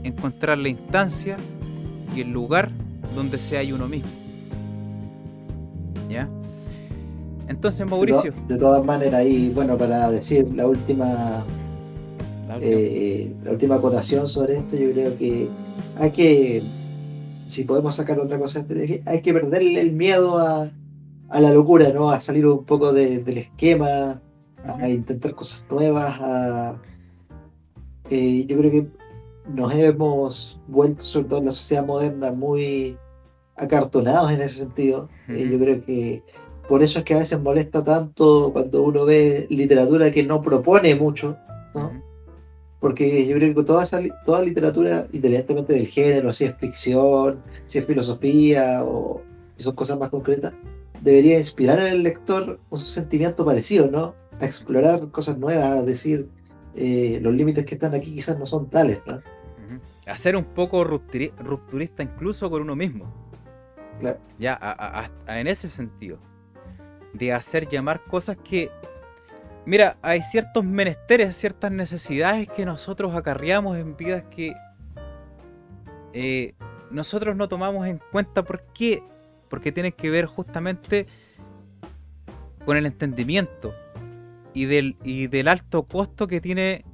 encontrar la instancia y el lugar donde se hay uno mismo. Entonces, Mauricio. De, todas maneras, y bueno, para decir la última, eh, la última acotación sobre esto, yo creo que hay que, si podemos sacar otra cosa, hay que perderle el miedo a, a la locura, ¿no? A salir un poco del esquema, a intentar cosas nuevas, a... Eh, yo creo que nos hemos vuelto, sobre todo en la sociedad moderna, muy acartonados en ese sentido. Eh, yo creo que por eso es que a veces molesta tanto cuando uno ve literatura que no propone mucho, ¿no? Porque yo creo que toda, esa, toda literatura, independientemente del género, si es ficción, si es filosofía o si son cosas más concretas, debería inspirar el lector un sentimiento parecido, ¿no? A explorar cosas nuevas, a decir, eh, los límites que están aquí quizás no son tales, ¿no? A ser un poco rupturista incluso con uno mismo. Claro. Ya, en ese sentido. De hacer llamar cosas que. Mira, hay ciertos menesteres, ciertas necesidades que nosotros acarreamos en vidas que eh, nosotros no tomamos en cuenta. ¿Por qué? Porque tienen que ver justamente con el entendimiento y del, y del alto costo que tiene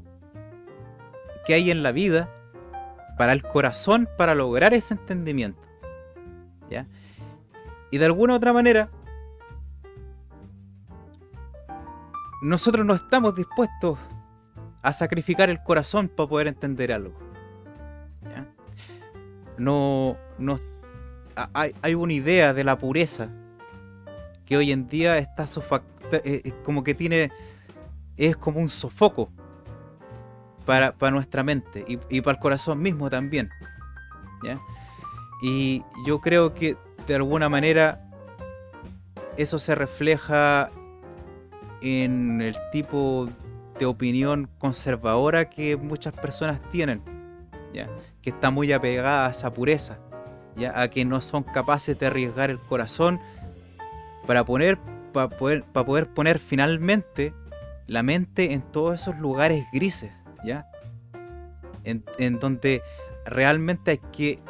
que hay en la vida para el corazón para lograr ese entendimiento. ¿Ya? Y de alguna u otra manera, nosotros no estamos dispuestos a sacrificar el corazón para poder entender algo. No, no hay, hay, una idea de la pureza que hoy en día está eh, eh, como que tiene es como un sofoco para, nuestra mente y, para el corazón mismo también. Y yo creo que de alguna manera eso se refleja en el tipo de opinión conservadora que muchas personas tienen, ¿ya? que está muy apegada a esa pureza, ¿ya? a que no son capaces de arriesgar el corazón para, poner, para, poder, para poder poner finalmente la mente en todos esos lugares grises ¿ya? En, donde realmente hay que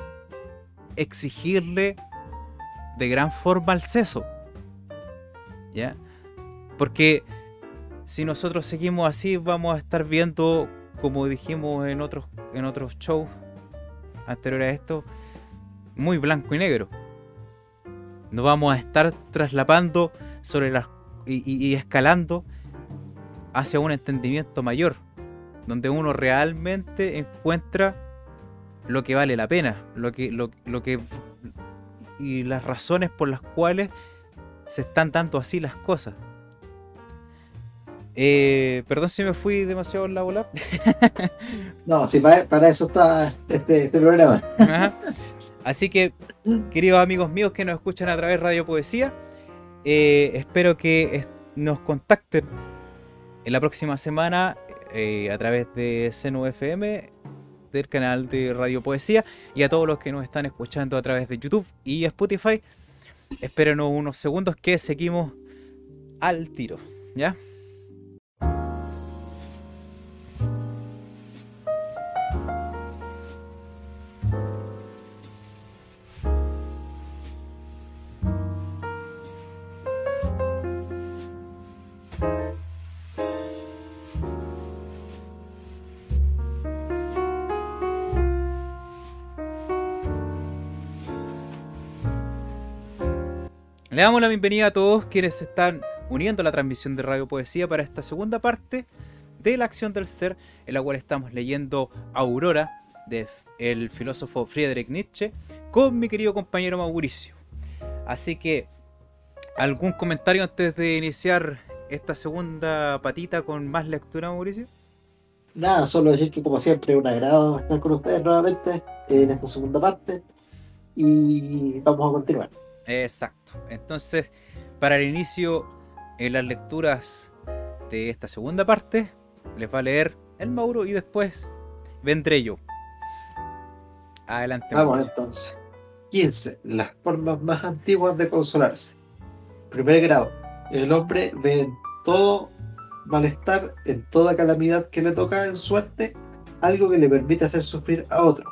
exigirle de gran forma al seso, ¿ya? Porque si nosotros seguimos así, vamos a estar viendo, como dijimos en otros, en otros shows anteriores a esto, muy blanco y negro. No vamos a estar traslapando sobre las y escalando hacia un entendimiento mayor donde uno realmente encuentra lo que vale la pena, lo que, lo, que y las razones por las cuales se están dando así las cosas. Eh, perdón si me fui demasiado en la bola. (laughs) no, si para, eso está este, este programa. Así que, queridos amigos míos que nos escuchan a través de Radio Poesía, eh, espero que nos contacten en la próxima semana eh, a través de Seno FM, del canal de Radio Poesía, y a todos los que nos están escuchando a través de YouTube y Spotify. Espérenos unos segundos que seguimos al tiro, ¿ya? Le damos la bienvenida a todos quienes se están uniendo a la transmisión de Radio Poesía para esta segunda parte de la acción del ser, en la cual estamos leyendo Aurora del filósofo Friedrich Nietzsche con mi querido compañero Mauricio. Así que, ¿algún comentario antes de iniciar esta segunda patita con más lectura, Mauricio? Nada, solo decir que como siempre un agrado estar con ustedes nuevamente en esta segunda parte y vamos a continuar. Exacto. Entonces, para el inicio, en las lecturas de esta segunda parte, les va a leer el Mauro y después vendré yo. Adelante. Vamos entonces. 15. Las formas más antiguas de consolarse. Primer grado. El hombre ve en todo malestar en toda calamidad que le toca en suerte, algo que le permite hacer sufrir a otro,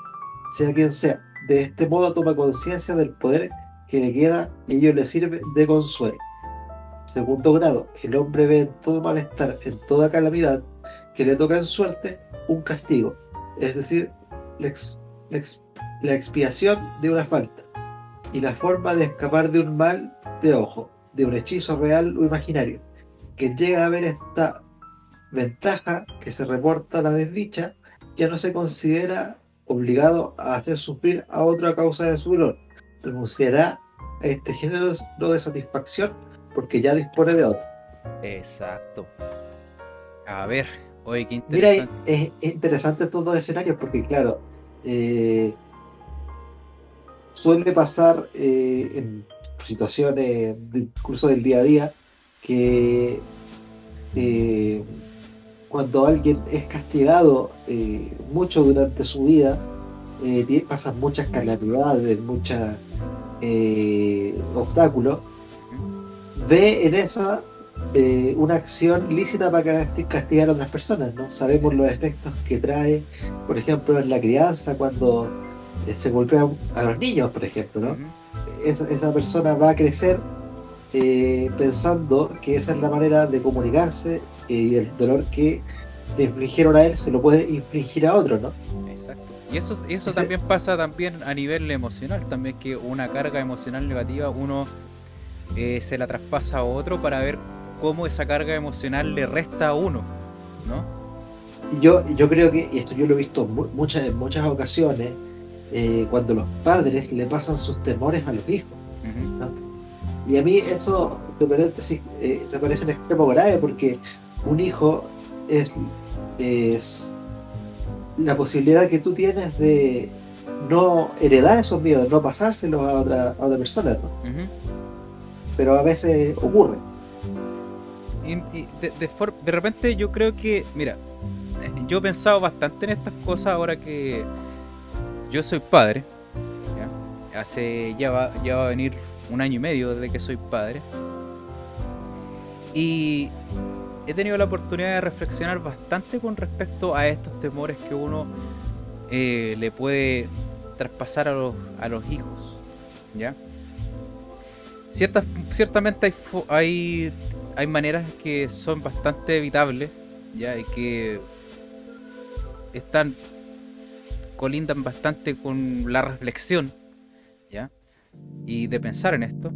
sea quien sea. De este modo toma conciencia del poder que le queda ello le sirve de consuelo. Segundo grado, el hombre ve en todo malestar, en toda calamidad que le toca en suerte, un castigo, es decir, la, la expiación de una falta y la forma de escapar de un mal de ojo, de un hechizo real o imaginario. Que llega a ver esta ventaja que se reporta a la desdicha, ya no se considera obligado a hacer sufrir a otra causa de su dolor. Renunciará a este género de satisfacción porque ya dispone de otro. Exacto. A ver, oye, qué interesante. Mira, es, interesante estos dos escenarios porque, claro, eh, suele pasar eh, en situaciones del curso del día a día que eh, cuando alguien es castigado mucho durante su vida, pasan muchas calamidades, muchos obstáculos, ve en esa una acción lícita para castigar a otras personas, ¿no? Sabemos los efectos que trae, por ejemplo, en la crianza, cuando eh, se golpea a los niños, por ejemplo, ¿no? esa, persona va a crecer eh, pensando que esa es la manera de comunicarse eh, y el dolor que le infligieron a él se lo puede infligir a otro, ¿no? Exacto. Y eso, eso también pasa también a nivel emocional, también que una carga emocional negativa uno se la traspasa a otro para ver cómo esa carga emocional le resta a uno, ¿no? Yo, yo creo que, y esto yo lo he visto muchas, en muchas ocasiones, eh, cuando los padres le pasan sus temores a los hijos. Y a mí eso, de paréntesis, eh, me parece un extremo grave porque un hijo es, es la posibilidad que tú tienes de no heredar esos miedos, no pasárselos a otra, a otra persona. Pero a veces ocurre. de, de, repente yo creo que, mira, yo he pensado bastante en estas cosas ahora que yo soy padre. Hace ya va, ya va a venir un año y medio desde que soy padre. Y he tenido la oportunidad de reflexionar bastante con respecto a estos temores que uno eh, le puede traspasar a los, a los hijos. ¿Ya? Ciertas, ciertamente hay, hay, hay maneras que son bastante evitables, ¿ya? Y que están colindan bastante con la reflexión, ¿ya? Y de pensar en esto.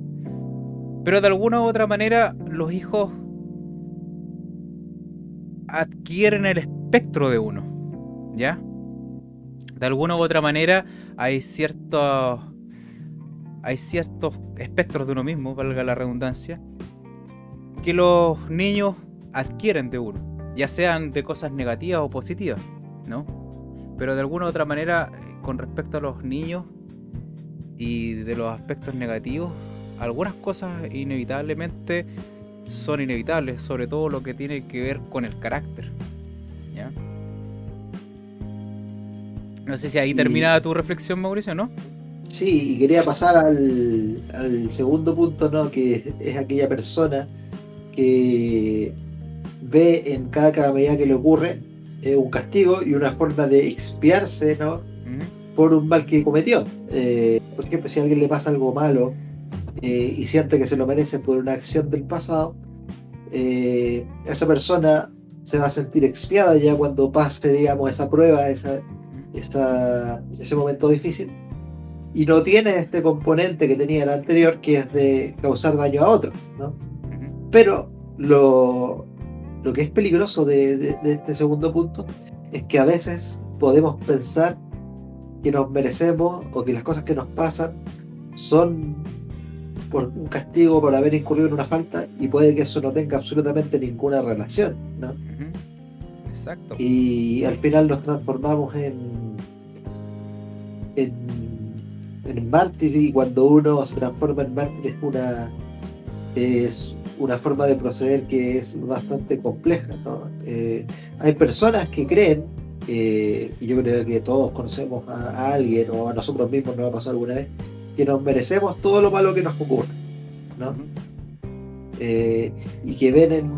Pero de alguna u otra manera los hijos adquieren el espectro de uno, ¿ya? De alguna u otra manera hay ciertos hay ciertos espectros de uno mismo, valga la redundancia, que los niños adquieren de uno, ya sean de cosas negativas o positivas, ¿no? Pero de alguna u otra manera, eh, con respecto a los niños y de los aspectos negativos, algunas cosas inevitablemente son inevitables, sobre todo lo que tiene que ver con el carácter. ¿Ya? No sé si ahí termina tu reflexión, Mauricio, ¿no? Sí, y quería pasar al, al segundo punto, ¿no? Que es aquella persona que ve en cada calamidad que le ocurre eh, un castigo y una forma de expiarse ¿no? por un mal que cometió. Eh, por ejemplo, si a alguien le pasa algo malo eh, y siente que se lo merece por una acción del pasado, esa persona se va a sentir expiada ya cuando pase, digamos, esa prueba, esa, ese momento difícil. Y no tiene este componente que tenía el anterior, que es de causar daño a otro. ¿no? Pero lo, lo que es peligroso de, este segundo punto es que a veces podemos pensar que nos merecemos o que las cosas que nos pasan son por un castigo por haber incurrido en una falta y puede que eso no tenga absolutamente ninguna relación, ¿no? Exacto. Y al final nos transformamos en, en, en mártir y cuando uno se transforma en mártir es una es una forma de proceder que es bastante compleja. Eh, hay personas que creen, eh, y yo creo que todos conocemos a, alguien o a nosotros mismos nos ha pasado alguna vez, que nos merecemos todo lo malo que nos ocurre. ¿no? Eh, y que ven en,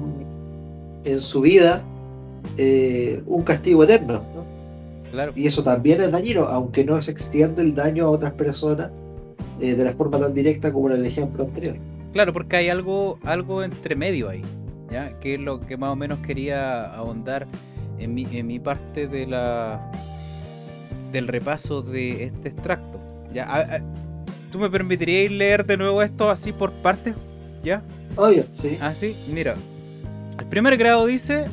en su vida eh, un castigo eterno. ¿no? Claro. Y eso también es dañino, aunque no se extiende el daño a otras personas eh, de la forma tan directa como en el ejemplo anterior. Claro, porque hay algo, algo entre medio ahí, ¿ya? Que es lo que más o menos quería ahondar en mi, en mi parte de la del repaso de este extracto. ¿ya? A- a- ¿Tú me permitirías leer de nuevo esto así por partes? ¿Ya? Obvio, sí. Ah, sí, mira. El primer grado dice: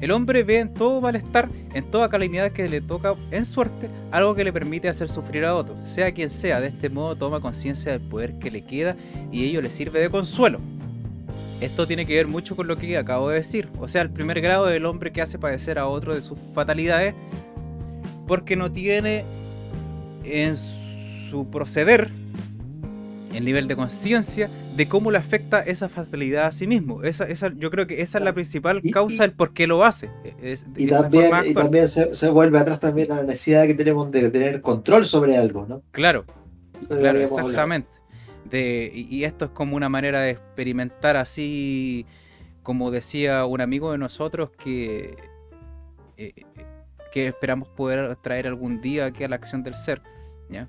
El hombre ve en todo malestar, en toda calamidad que le toca en suerte, algo que le permite hacer sufrir a otro, sea quien sea. De este modo toma conciencia del poder que le queda y ello le sirve de consuelo. Esto tiene que ver mucho con lo que acabo de decir. O sea, el primer grado es el hombre que hace padecer a otro de sus fatalidades porque no tiene en su proceder el nivel de conciencia de cómo le afecta esa fatalidad a sí mismo. Esa, esa, yo creo que esa es la principal causa del por qué lo hace. Es- Y también, y también se, se vuelve atrás también a la necesidad que tenemos de tener control sobre algo, ¿no? Claro, claro, exactamente. De, y, y esto es como una manera de experimentar así, como decía un amigo de nosotros que, eh, que esperamos poder traer algún día aquí a la acción del ser, ¿ya?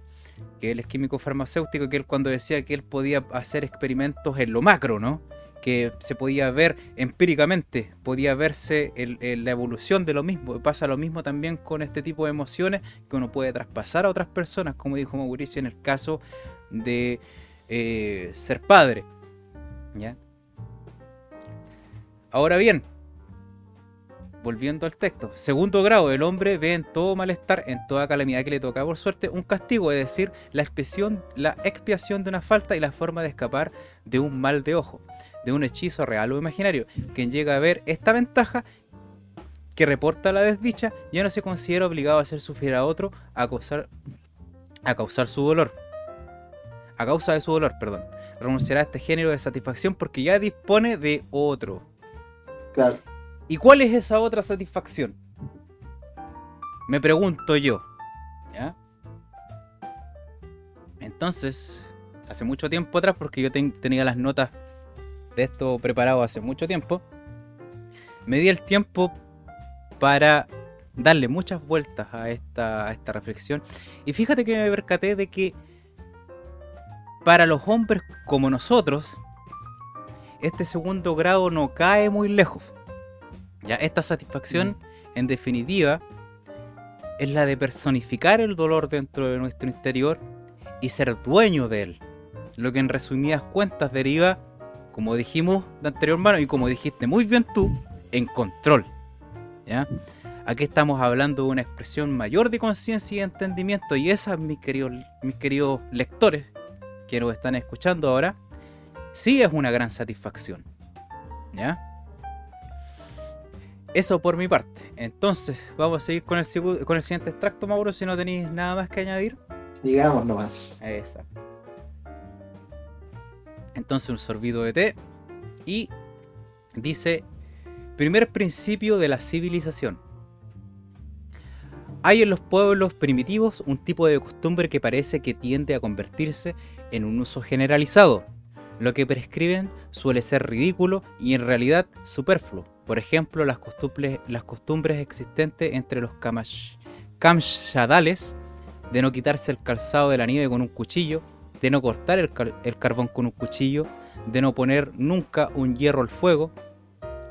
Que él es químico farmacéutico, que él cuando decía que él podía hacer experimentos en lo macro, ¿no? que se podía ver empíricamente, podía verse la evolución de lo mismo. Pasa lo mismo también con este tipo de emociones que uno puede traspasar a otras personas, como dijo Mauricio en el caso de eh, ser padre. ¿ya? Ahora bien, volviendo al texto, segundo grado, el hombre ve en todo malestar, en toda calamidad que le toca por suerte, un castigo, es decir, la expiación, de una falta y la forma de escapar de un mal de ojo, de un hechizo real o imaginario. Quien llega a ver esta ventaja que reporta la desdicha, ya no se considera obligado a hacer sufrir a otro a causar, a causar su dolor. A causa de su dolor, perdón. Renunciará a este género de satisfacción porque ya dispone de otro. Claro. ¿Y cuál es esa otra satisfacción? Me pregunto yo. Entonces, hace mucho tiempo atrás, porque yo ten- tenía las notas de esto preparado hace mucho tiempo, me di el tiempo para darle muchas vueltas a esta, a esta reflexión. Y fíjate que me percaté de que para los hombres como nosotros, este segundo grado no cae muy lejos. Ya, esta satisfacción, en definitiva, es la de personificar el dolor dentro de nuestro interior y ser dueño de él. Lo que en resumidas cuentas deriva, como dijimos de anterior mano y como dijiste muy bien tú, en control. ¿Ya? Aquí estamos hablando de una expresión mayor de conciencia y entendimiento y esa, mis queridos, mis queridos lectores que nos están escuchando ahora, sí es una gran satisfacción. ¿Ya? Eso por mi parte. Entonces, vamos a seguir con el, con el siguiente extracto, Mauro, si no tenéis nada más que añadir. Digamos nomás. Exacto. Entonces un sorbido de té y dice, primer principio de la civilización. Hay en los pueblos primitivos un tipo de costumbre que parece que tiende a convertirse en un uso generalizado. Lo que prescriben suele ser ridículo y en realidad superfluo. Por ejemplo, las costumbres, existentes entre los kamshadales de no quitarse el calzado de la nieve con un cuchillo, de no cortar el, car- el carbón con un cuchillo, de no poner nunca un hierro al fuego,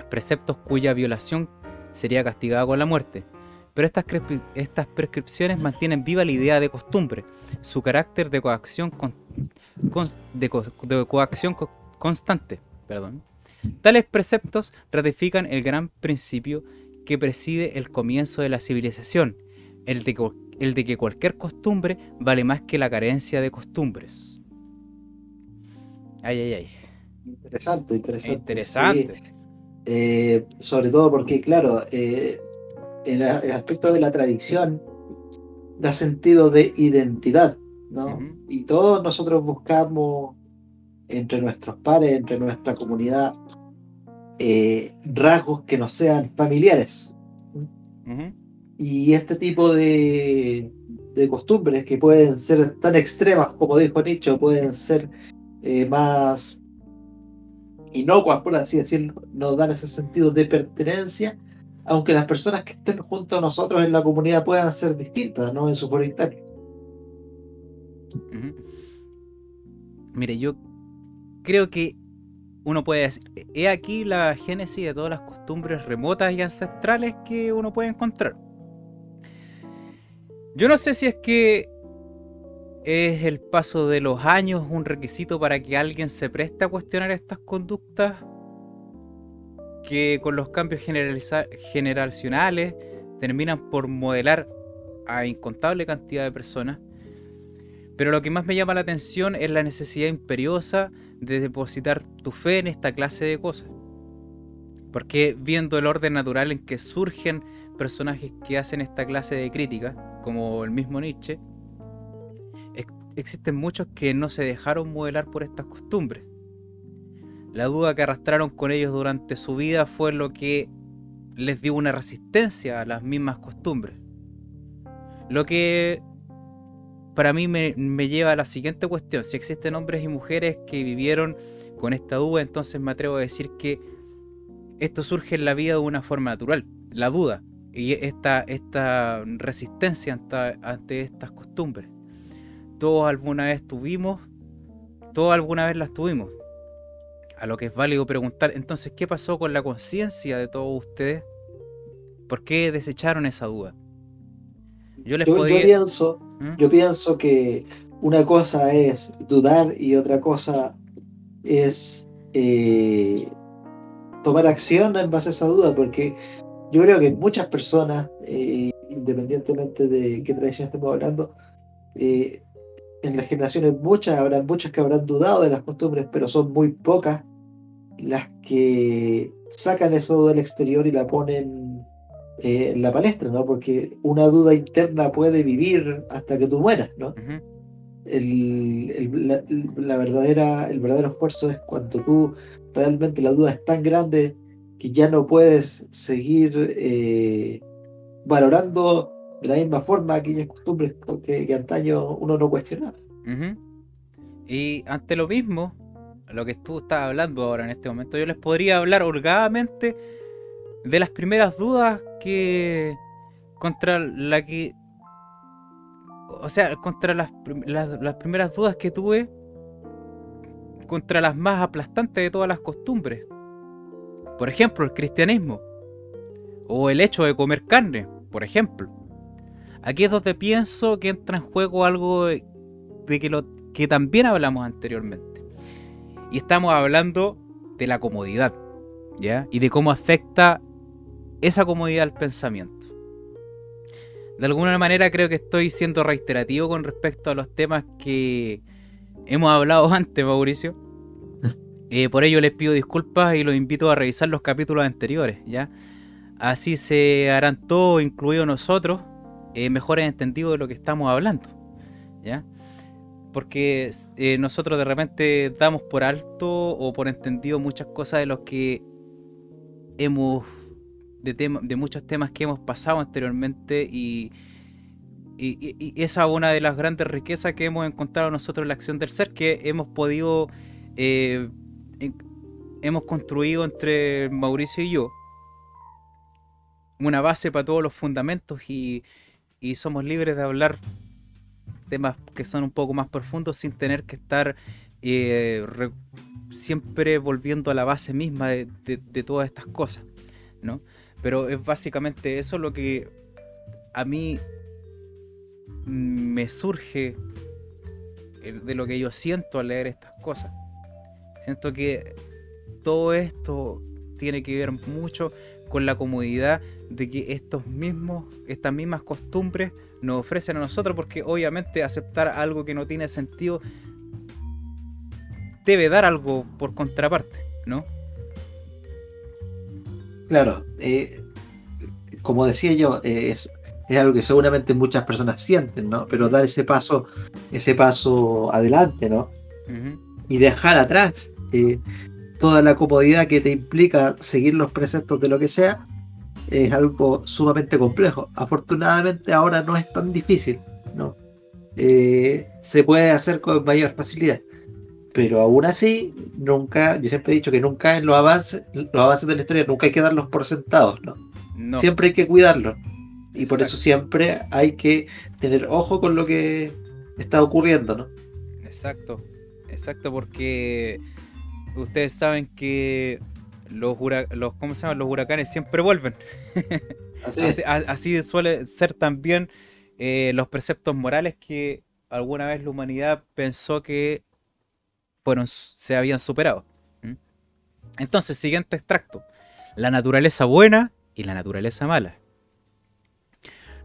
preceptos cuya violación sería castigada con la muerte. Pero estas, prescripciones mantienen viva la idea de costumbre, su carácter de coacción, constante. Perdón. Tales preceptos ratifican el gran principio que preside el comienzo de la civilización, el de, co- el de que cualquier costumbre vale más que la carencia de costumbres. Ay, ay, ay. Interesante, interesante. Interesante. sí. Eh, sobre todo porque, claro, eh, el aspecto de la tradición da sentido de identidad, ¿no? Y todos nosotros buscamos entre nuestros pares, entre nuestra comunidad, eh, rasgos que nos sean familiares. Y este tipo de, de costumbres que pueden ser tan extremas como dijo Nicho, pueden ser eh, más inocuas, por así decirlo, nos dan ese sentido de pertenencia, aunque las personas que estén junto a nosotros en la comunidad puedan ser distintas, ¿no? En su foro Mire, yo creo que uno puede decir, he aquí la génesis de todas las costumbres remotas y ancestrales que uno puede encontrar. Yo no sé si es que es el paso de los años un requisito para que alguien se preste a cuestionar estas conductas que con los cambios generacionales terminan por modelar a incontable cantidad de personas. Pero lo que más me llama la atención es la necesidad imperiosa de depositar tu fe en esta clase de cosas. Porque viendo el orden natural en que surgen personajes que hacen esta clase de crítica, como el mismo Nietzsche, existen muchos que no se dejaron modelar por estas costumbres. La duda que arrastraron con ellos durante su vida fue lo que les dio una resistencia a las mismas costumbres. Lo que para mí me, lleva a la siguiente cuestión. Si existen hombres y mujeres que vivieron con esta duda, entonces me atrevo a decir que esto surge en la vida de una forma natural, la duda y esta, esta resistencia ante estas costumbres. Todos alguna vez tuvimos, todos alguna vez las tuvimos a lo que es válido preguntar, entonces, ¿qué pasó con la conciencia de todos ustedes? ¿Por qué desecharon esa duda? Yo les pienso, ¿Mm? yo pienso que una cosa es dudar y otra cosa es eh, tomar acción en base a esa duda, porque yo creo que muchas personas, eh, independientemente de qué tradición estemos hablando, eh, en las generaciones muchas habrán muchas que habrán dudado de las costumbres, pero son muy pocas las que sacan eso del exterior y la ponen eh, la palestra, ¿no? Porque una duda interna puede vivir hasta que tú mueras, ¿no? el, la, verdadera, el verdadero esfuerzo es cuando tú realmente la duda es tan grande que ya no puedes seguir eh, valorando de la misma forma aquellas costumbres que, que antaño uno no cuestionaba. Y ante lo mismo, lo que tú estás hablando ahora en este momento, yo les podría hablar holgadamente de las primeras dudas que contra la que o sea, contra las, las, primeras dudas que tuve contra las más aplastantes de todas las costumbres. Por ejemplo, el cristianismo. O el hecho de comer carne, por ejemplo. Aquí es donde pienso que entra en juego algo de que, lo, que también hablamos anteriormente. Y estamos hablando de la comodidad, ¿ya? Y de cómo afecta esa comodidad al pensamiento. De alguna manera creo que estoy siendo reiterativo con respecto a los temas que hemos hablado (laughs) antes, Mauricio. Eh, por ello les pido disculpas y los invito a revisar los capítulos anteriores, ¿ya? Así se harán todos, incluidos nosotros, eh, mejores entendidos de lo que estamos hablando, ¿ya? porque eh, nosotros de repente damos por alto o por entendido muchas cosas de los que hemos, de, de muchos temas que hemos pasado anteriormente y, y, esa es una de las grandes riquezas que hemos encontrado nosotros en la acción del ser, que hemos podido, eh, hemos construido entre Mauricio y yo una base para todos los fundamentos y, y somos libres de hablar temas que son un poco más profundos sin tener que estar eh, siempre volviendo a la base misma de, todas estas cosas, ¿no? Pero es básicamente eso lo que a mí me surge de lo que yo siento al leer estas cosas. Siento que todo esto tiene que ver mucho con la comodidad de que estos mismos, estas mismas costumbres nos ofrecen a nosotros, porque obviamente aceptar algo que no tiene sentido debe dar algo por contraparte, ¿no? Claro, eh, como decía yo, eh, es, algo que seguramente muchas personas sienten, ¿no? Pero dar ese paso, ese paso adelante, ¿no? Y dejar atrás eh, toda la comodidad que te implica seguir los preceptos de lo que sea, es algo sumamente complejo. Afortunadamente ahora no es tan difícil, ¿no? Se puede hacer con mayor facilidad. Pero aún así, nunca, yo siempre he dicho que nunca en los avances, los avances de la historia, nunca hay que darlos por sentados, ¿no? No, Siempre hay que cuidarlos. Y por eso siempre hay que tener ojo con lo que está ocurriendo, ¿no? exacto, exacto, porque ustedes saben que los, los, ¿cómo se llaman? los huracanes siempre vuelven. (laughs) Así así suele ser también eh, los preceptos morales que alguna vez la humanidad pensó que fueron, se habían superado. Entonces, siguiente extracto. La naturaleza buena y la naturaleza mala.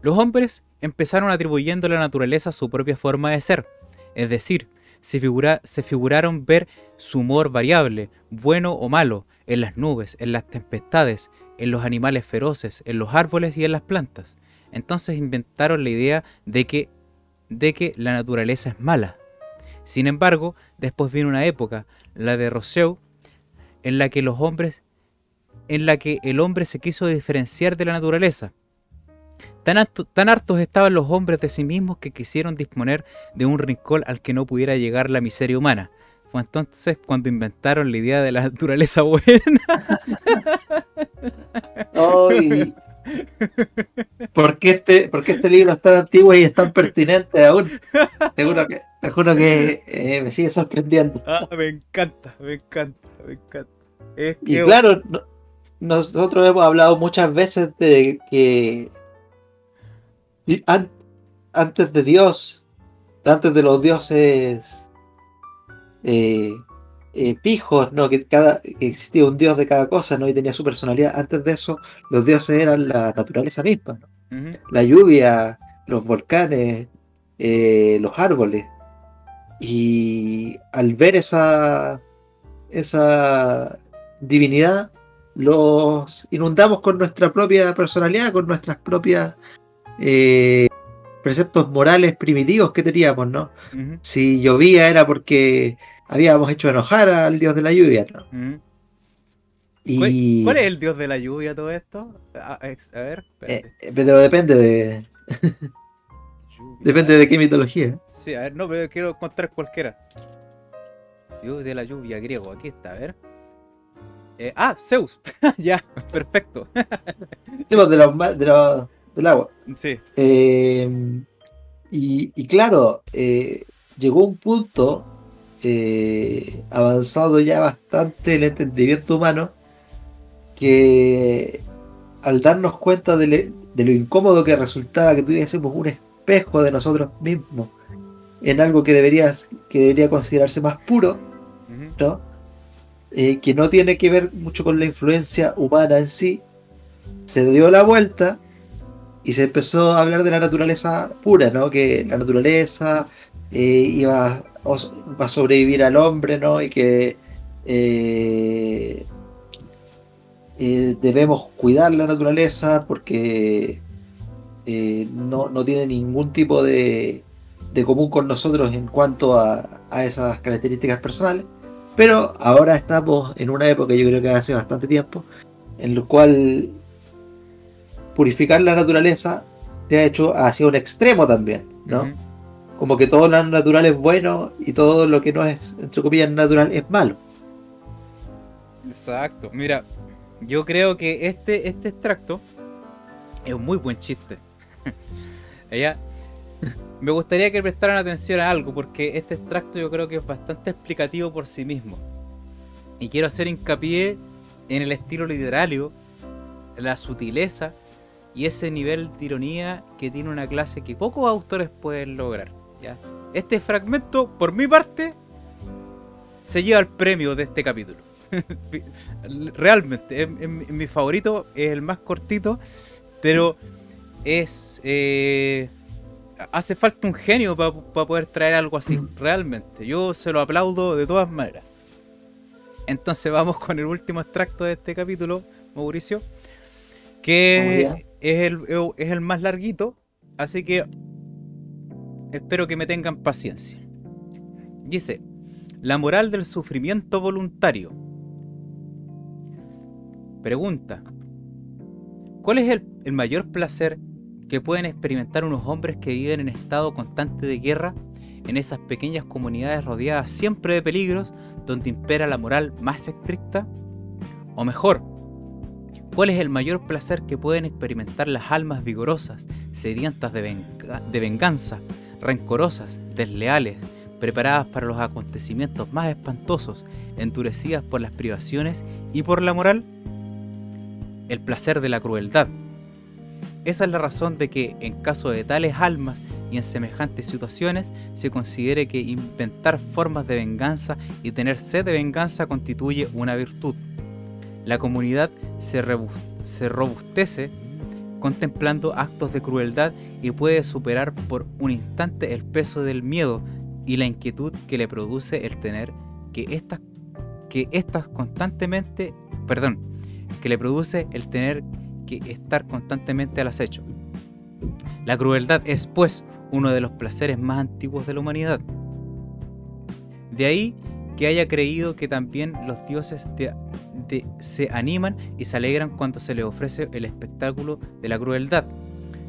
Los hombres empezaron atribuyendo a la naturaleza su propia forma de ser, es decir, se, figura- se figuraron ver su humor variable, bueno o malo, en las nubes, en las tempestades, en los animales feroces, en los árboles y en las plantas. Entonces inventaron la idea de que, de que la naturaleza es mala. Sin embargo, después vino una época, la de Rousseau, en la que los hombres, en la que el hombre se quiso diferenciar de la naturaleza. Tan, harto- tan hartos estaban los hombres de sí mismos que quisieron disponer de un rincón al que no pudiera llegar la miseria humana. Fue entonces cuando inventaron la idea de la naturaleza buena. (laughs) Ay. ¿Por qué, este, ¿Por qué este libro es tan antiguo y es tan pertinente aún? Te juro que, te juro que eh, me sigue sorprendiendo. Ah, me encanta, me encanta, me encanta. Es Y claro, no- nosotros hemos hablado muchas veces de que an- antes de Dios, antes de los dioses eh, eh, pijos, ¿no? que cada que existía un dios de cada cosa, ¿no? y tenía su personalidad. Antes de eso, los dioses eran la naturaleza misma, ¿no? La lluvia, los volcanes, eh, los árboles. Y al ver esa, esa divinidad, los inundamos con nuestra propia personalidad, con nuestras propias eh, preceptos morales primitivos que teníamos, ¿no? Si llovía era porque habíamos hecho enojar al dios de la lluvia, ¿no? Y, ¿Cuál es el dios de la lluvia todo esto? A, ver, eh, pero depende de, (laughs) Lluvia. depende de qué mitología. Sí, a ver, no, pero quiero encontrar cualquiera. Dios de la lluvia griego, aquí está, a ver. Eh, ah, Zeus. (laughs) ya, perfecto. Sí, pues, de los de los- del agua. sí. Eh, y, y claro, eh, llegó un punto avanzado ya bastante el entendimiento humano que al darnos cuenta de, le- de lo incómodo que resultaba que tuviésemos un espejo de nosotros mismos en algo que debería, que debería considerarse más puro, ¿no? Eh, que no tiene que ver mucho con la influencia humana en sí, se dio la vuelta y se empezó a hablar de la naturaleza pura, ¿no? Que la naturaleza eh, iba os- va a sobrevivir al hombre, ¿no? Y que eh, debemos cuidar la naturaleza porque eh, no, no tiene ningún tipo de, de común con nosotros en cuanto a, a esas características personales. Pero ahora estamos en una época, yo creo que hace bastante tiempo, en lo cual purificar la naturaleza se ha hecho hacia un extremo también, ¿no? Como que todo lo natural es bueno y todo lo que no es, entre comillas, natural es malo. Exacto. Mira, yo creo que este, este extracto es un muy buen chiste. (laughs) Me gustaría que prestaran atención a algo, porque este extracto yo creo que es bastante explicativo por sí mismo. Y quiero hacer hincapié en el estilo literario, la sutileza y ese nivel de ironía que tiene una clase que pocos autores pueden lograr. ¿ya? Este fragmento, por mi parte, se lleva el premio de este capítulo. (laughs) Realmente, es, es mi favorito, es el más cortito, pero es... eh, hace falta un genio para poder traer algo así, realmente. Yo se lo aplaudo de todas maneras. Entonces vamos con el último extracto de este capítulo, Mauricio, que Vamos es el, es el más larguito, así que espero que me tengan paciencia. Dice, la moral del sufrimiento voluntario. Pregunta, ¿cuál es el, el mayor placer que pueden experimentar unos hombres que viven en estado constante de guerra en esas pequeñas comunidades rodeadas siempre de peligros, donde impera la moral más estricta? O mejor, ¿cuál es el mayor placer que pueden experimentar las almas vigorosas, sedientas de, de venganza, rencorosas, desleales, preparadas para los acontecimientos más espantosos, endurecidas por las privaciones y por la moral? El placer de la crueldad. Esa es la razón de que en caso de tales almas y en semejantes situaciones se considere que inventar formas de venganza y tener sed de venganza constituye una virtud. La comunidad se, robustece contemplando actos de crueldad y puede superar por un instante el peso del miedo y la inquietud que le produce el tener que estas que estas constantemente, perdón, que le produce el tener que estar constantemente al acecho. La crueldad es, pues, uno de los placeres más antiguos de la humanidad. De ahí que haya creído que también los dioses se animan y se alegran cuando se les ofrece el espectáculo de la crueldad.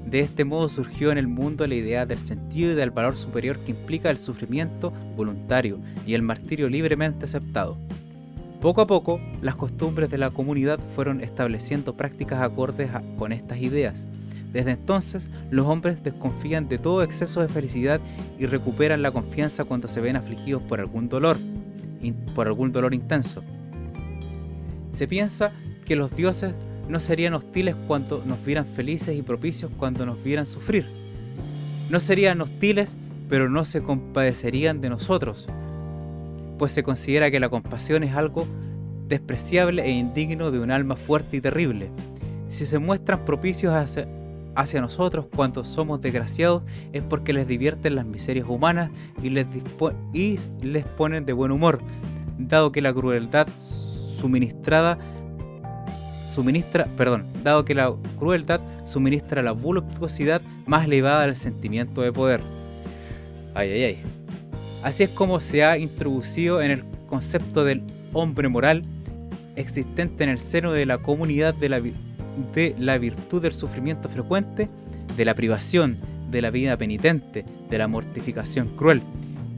De este modo surgió en el mundo la idea del sentido y del valor superior que implica el sufrimiento voluntario y el martirio libremente aceptado. Poco a poco, las costumbres de la comunidad fueron estableciendo prácticas acordes con estas ideas. Desde entonces, los hombres desconfían de todo exceso de felicidad y recuperan la confianza cuando se ven afligidos por algún dolor, por algún dolor intenso. Se piensa que los dioses no serían hostiles cuando nos vieran felices y propicios cuando nos vieran sufrir. No serían hostiles, pero no se compadecerían de nosotros, pues se considera que la compasión es algo despreciable e indigno de un alma fuerte y terrible. Si se muestran propicios hacia, nosotros cuando somos desgraciados es porque les divierten las miserias humanas y les, y les ponen de buen humor, dado que la crueldad suministrada suministra, perdón, dado que la crueldad suministra la voluptuosidad más elevada del sentimiento de poder. Ay, ay, ay. Así es como se ha introducido en el concepto del hombre moral existente en el seno de la comunidad de la, de la virtud del sufrimiento frecuente, de la privación, de la vida penitente, de la mortificación cruel,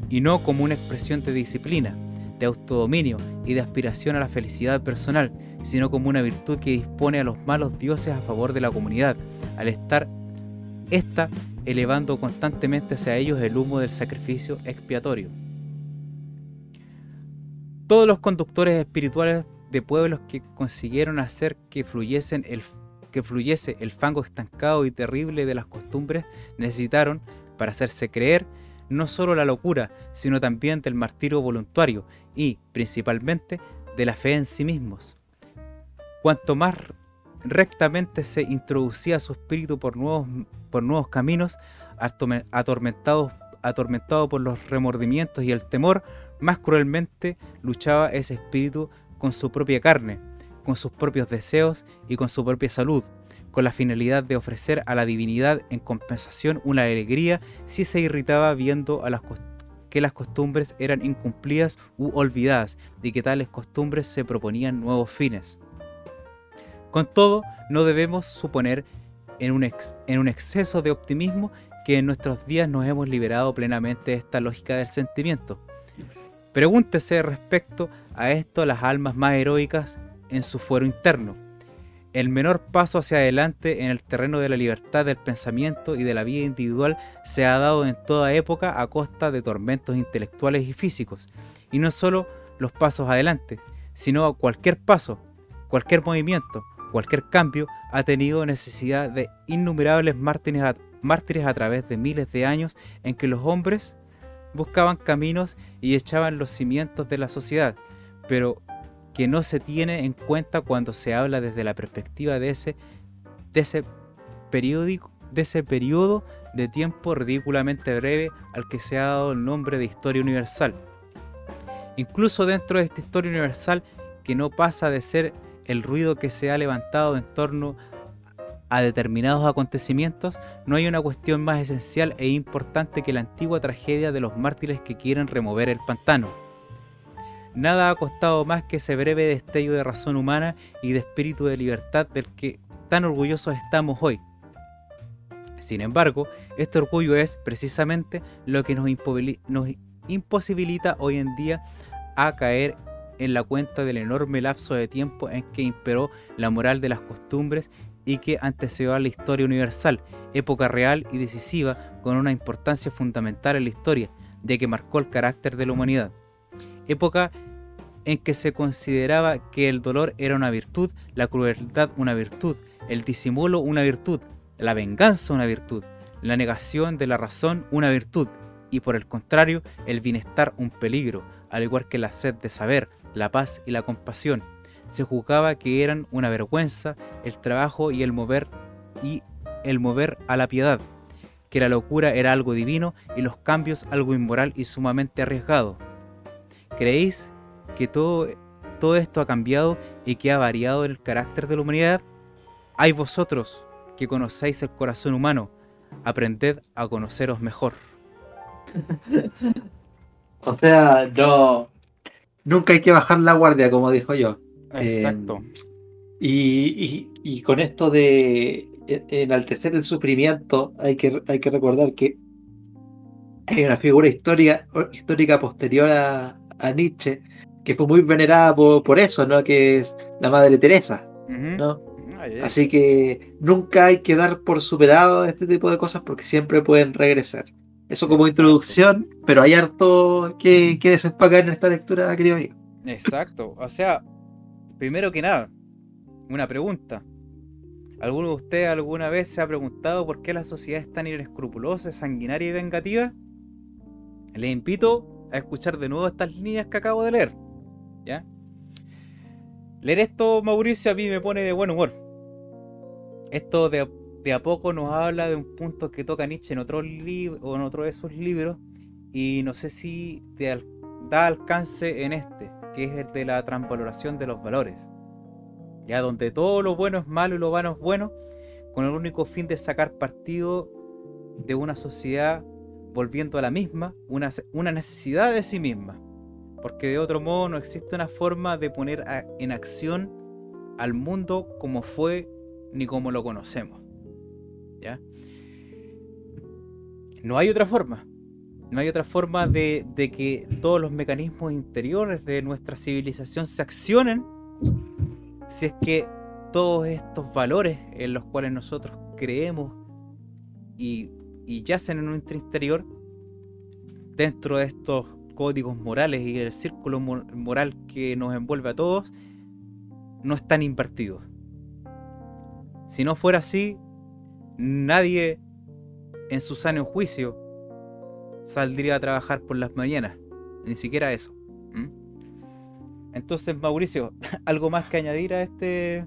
y no como una expresión de disciplina, de autodominio y de aspiración a la felicidad personal, sino como una virtud que dispone a los malos dioses a favor de la comunidad, al estar esta elevando constantemente hacia ellos el humo del sacrificio expiatorio. Todos los conductores espirituales de pueblos que consiguieron hacer que, fluyesen el, que fluyese el fango estancado y terrible de las costumbres necesitaron, para hacerse creer, no solo la locura, sino también del martirio voluntario y, principalmente, de la fe en sí mismos. Cuanto más rectamente se introducía su espíritu por nuevos, por nuevos caminos, atormentado, atormentado por los remordimientos y el temor, más cruelmente luchaba ese espíritu con su propia carne, con sus propios deseos y con su propia salud, con la finalidad de ofrecer a la divinidad en compensación una alegría si se irritaba viendo a las que las costumbres eran incumplidas u olvidadas y que tales costumbres se proponían nuevos fines. Con todo, no debemos suponer en un, exceso de optimismo que en nuestros días nos hemos liberado plenamente de esta lógica del sentimiento. Pregúntese respecto a esto las almas más heroicas en su fuero interno. El menor paso hacia adelante en el terreno de la libertad del pensamiento y de la vida individual se ha dado en toda época a costa de tormentos intelectuales y físicos. Y no solo los pasos adelante, sino cualquier paso, cualquier movimiento, Cualquier cambio ha tenido necesidad de innumerables mártires a, través de miles de años en que los hombres buscaban caminos y echaban los cimientos de la sociedad, pero que no se tiene en cuenta cuando se habla desde la perspectiva de ese, de ese, periódico, de ese periodo de tiempo ridículamente breve al que se ha dado el nombre de historia universal. Incluso dentro de esta historia universal que no pasa de ser el ruido que se ha levantado en torno a determinados acontecimientos, no hay una cuestión más esencial e importante que la antigua tragedia de los mártires que quieren remover el pantano. Nada ha costado más que ese breve destello de razón humana y de espíritu de libertad del que tan orgullosos estamos hoy. Sin embargo, este orgullo es precisamente lo que nos, imposibilita hoy en día a caer en la cuenta del enorme lapso de tiempo en que imperó la moral de las costumbres y que antecedió a la historia universal, época real y decisiva con una importancia fundamental en la historia, ya que marcó el carácter de la humanidad. Época en que se consideraba que el dolor era una virtud, la crueldad una virtud, el disimulo una virtud, la venganza una virtud, la negación de la razón una virtud, y por el contrario, el bienestar un peligro, al igual que la sed de saber, la paz y la compasión. Se juzgaba que eran una vergüenza el trabajo y el mover y el mover a la piedad, que la locura era algo divino y los cambios algo inmoral y sumamente arriesgado. ¿Creéis que todo, todo esto ha cambiado y que ha variado el carácter de la humanidad? Hay vosotros que conocéis el corazón humano, aprended a conoceros mejor. (laughs) o sea, no, nunca hay que bajar la guardia, como dijo yo. Exacto. Eh, y, con esto de e, enaltecer el sufrimiento, hay que, hay que recordar que hay una figura histórica posterior a, Nietzsche que fue muy venerada por, eso, ¿no? Que es la Madre Teresa, ¿no? Así que nunca hay que dar por superado este tipo de cosas porque siempre pueden regresar. Eso como introducción, pero hay harto que, que desempacar en esta lectura, creo yo. Exacto. O sea, primero que nada, una pregunta. ¿Alguno de ustedes alguna vez se ha preguntado por qué la sociedad es tan inescrupulosa, sanguinaria y vengativa? Les invito a escuchar de nuevo estas líneas que acabo de leer. ¿Ya? Leer esto, Mauricio, a mí me pone de buen humor. Esto de de a poco nos habla de un punto que toca Nietzsche en otro libro o en otro de sus libros y no sé si te da alcance en este, que es el de la transvaloración de los valores. Ya donde todo lo bueno es malo y lo bueno es bueno, con el único fin de sacar partido de una sociedad volviendo a la misma, una necesidad de sí misma. Porque de otro modo no existe una forma de poner en acción al mundo como fue ni como lo conocemos. No hay otra forma. No hay otra forma de, que todos los mecanismos interiores de nuestra civilización se accionen si es que todos estos valores en los cuales nosotros creemos y, y yacen en nuestro interior, dentro de estos códigos morales y el círculo moral que nos envuelve a todos, no están invertidos. Si no fuera así, nadie en su sano juicio saldría a trabajar por las mañanas. Ni siquiera eso. Entonces, Mauricio, (laughs) ¿algo más que añadir a este?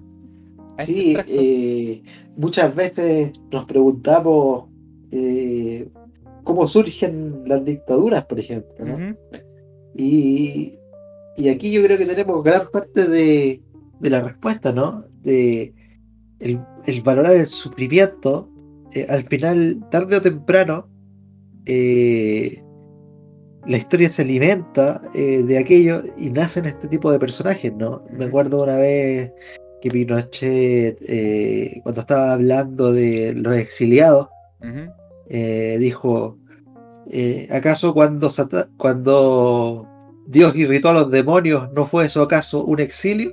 este sí, eh, muchas veces nos preguntamos eh, cómo surgen las dictaduras, por ejemplo. y, aquí yo creo que tenemos gran parte de, la respuesta, ¿no? De, el, valorar el sufrimiento, eh, al final, tarde o temprano, eh, la historia se alimenta eh, de aquello y nacen este tipo de personajes, ¿no? Me acuerdo una vez que Pinochet, cuando estaba hablando de los exiliados, dijo, ¿acaso cuando, cuando Dios irritó a los demonios, no fue eso acaso un exilio?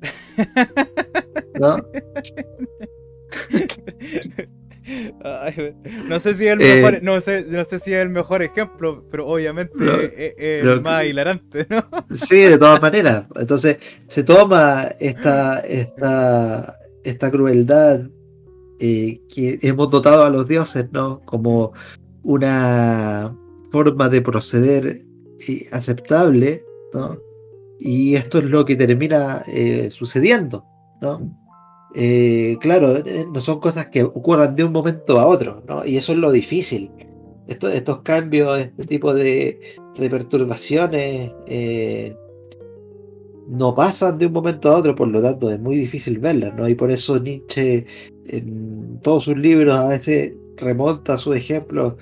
(laughs) ¿No? no sé si es el mejor, eh, no sé, no sé si es el mejor ejemplo, pero obviamente es, el más hilarante, ¿no? Sí, de todas maneras. Entonces, se toma esta, esta, esta crueldad eh, que hemos dotado a los dioses, ¿no? Como una forma de proceder eh, aceptable, ¿no? Y esto es lo que termina sucediendo, ¿no? Eh, claro, eh, no son cosas que ocurran de un momento a otro, ¿no? Y eso es lo difícil. estos cambios, este tipo de, perturbaciones, eh, no pasan de un momento a otro, por lo tanto es muy difícil verlas, ¿no? Y por eso Nietzsche en todos sus libros a veces remonta sus ejemplos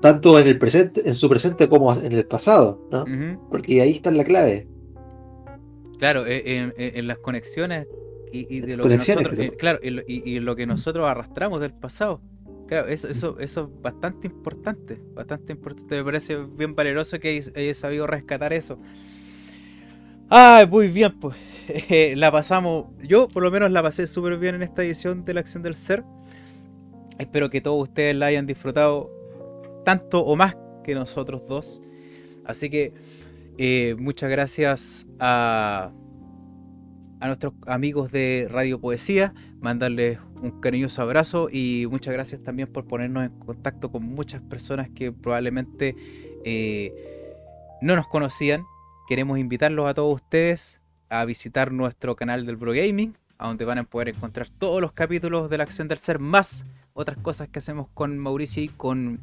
tanto en el presente, en su presente como en el pasado, ¿no? Porque ahí está la clave. Claro, en las conexiones y, de lo que nosotros, eh, claro, y, lo que nosotros arrastramos del pasado. Claro, eso, eso, eso es bastante importante, bastante importante. Me parece bien valeroso que hayas sabido rescatar eso. Ah, muy bien, pues. (laughs) la pasamos, yo por lo menos la pasé súper bien en esta edición de la acción del ser. Espero que todos ustedes la hayan disfrutado tanto o más que nosotros dos. Así que eh, muchas gracias a, a nuestros amigos de Radio Poesía, mandarles un cariñoso abrazo y muchas gracias también por ponernos en contacto con muchas personas que probablemente eh, no nos conocían. Queremos invitarlos a todos ustedes a visitar nuestro canal del Pro Gaming, a donde van a poder encontrar todos los capítulos de la acción del ser, más otras cosas que hacemos con Mauricio y con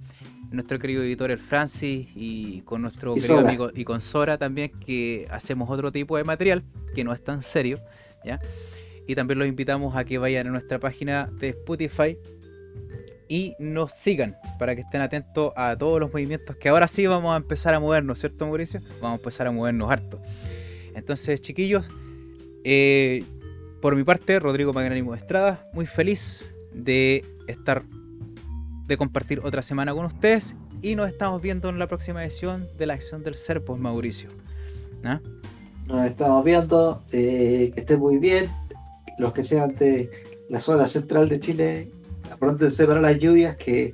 nuestro querido editor el Francis y con nuestro querido amigo y con Sora también que hacemos otro tipo de material que no es tan serio, ¿ya? Y también los invitamos a que vayan a nuestra página de Spotify y nos sigan para que estén atentos a todos los movimientos que ahora sí vamos a empezar a movernos, ¿cierto Mauricio? Vamos a empezar a movernos harto. Entonces, chiquillos, eh, por mi parte, Rodrigo Magnánimo Estrada, muy feliz de estar de compartir otra semana con ustedes y nos estamos viendo en la próxima edición de la acción del ser, pues Mauricio. ¿Ah? Nos estamos viendo, eh, que estén muy bien. Los que sean de la zona central de Chile, apróntense para las lluvias que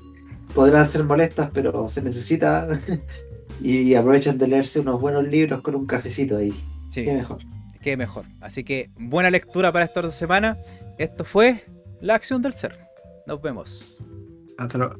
podrán ser molestas, pero se necesitan. (laughs) y aprovechen de leerse unos buenos libros con un cafecito ahí. Sí. Qué mejor. Qué mejor. Así que buena lectura para esta semana. Esto fue La Acción del Ser. Nos vemos. Hasta luego.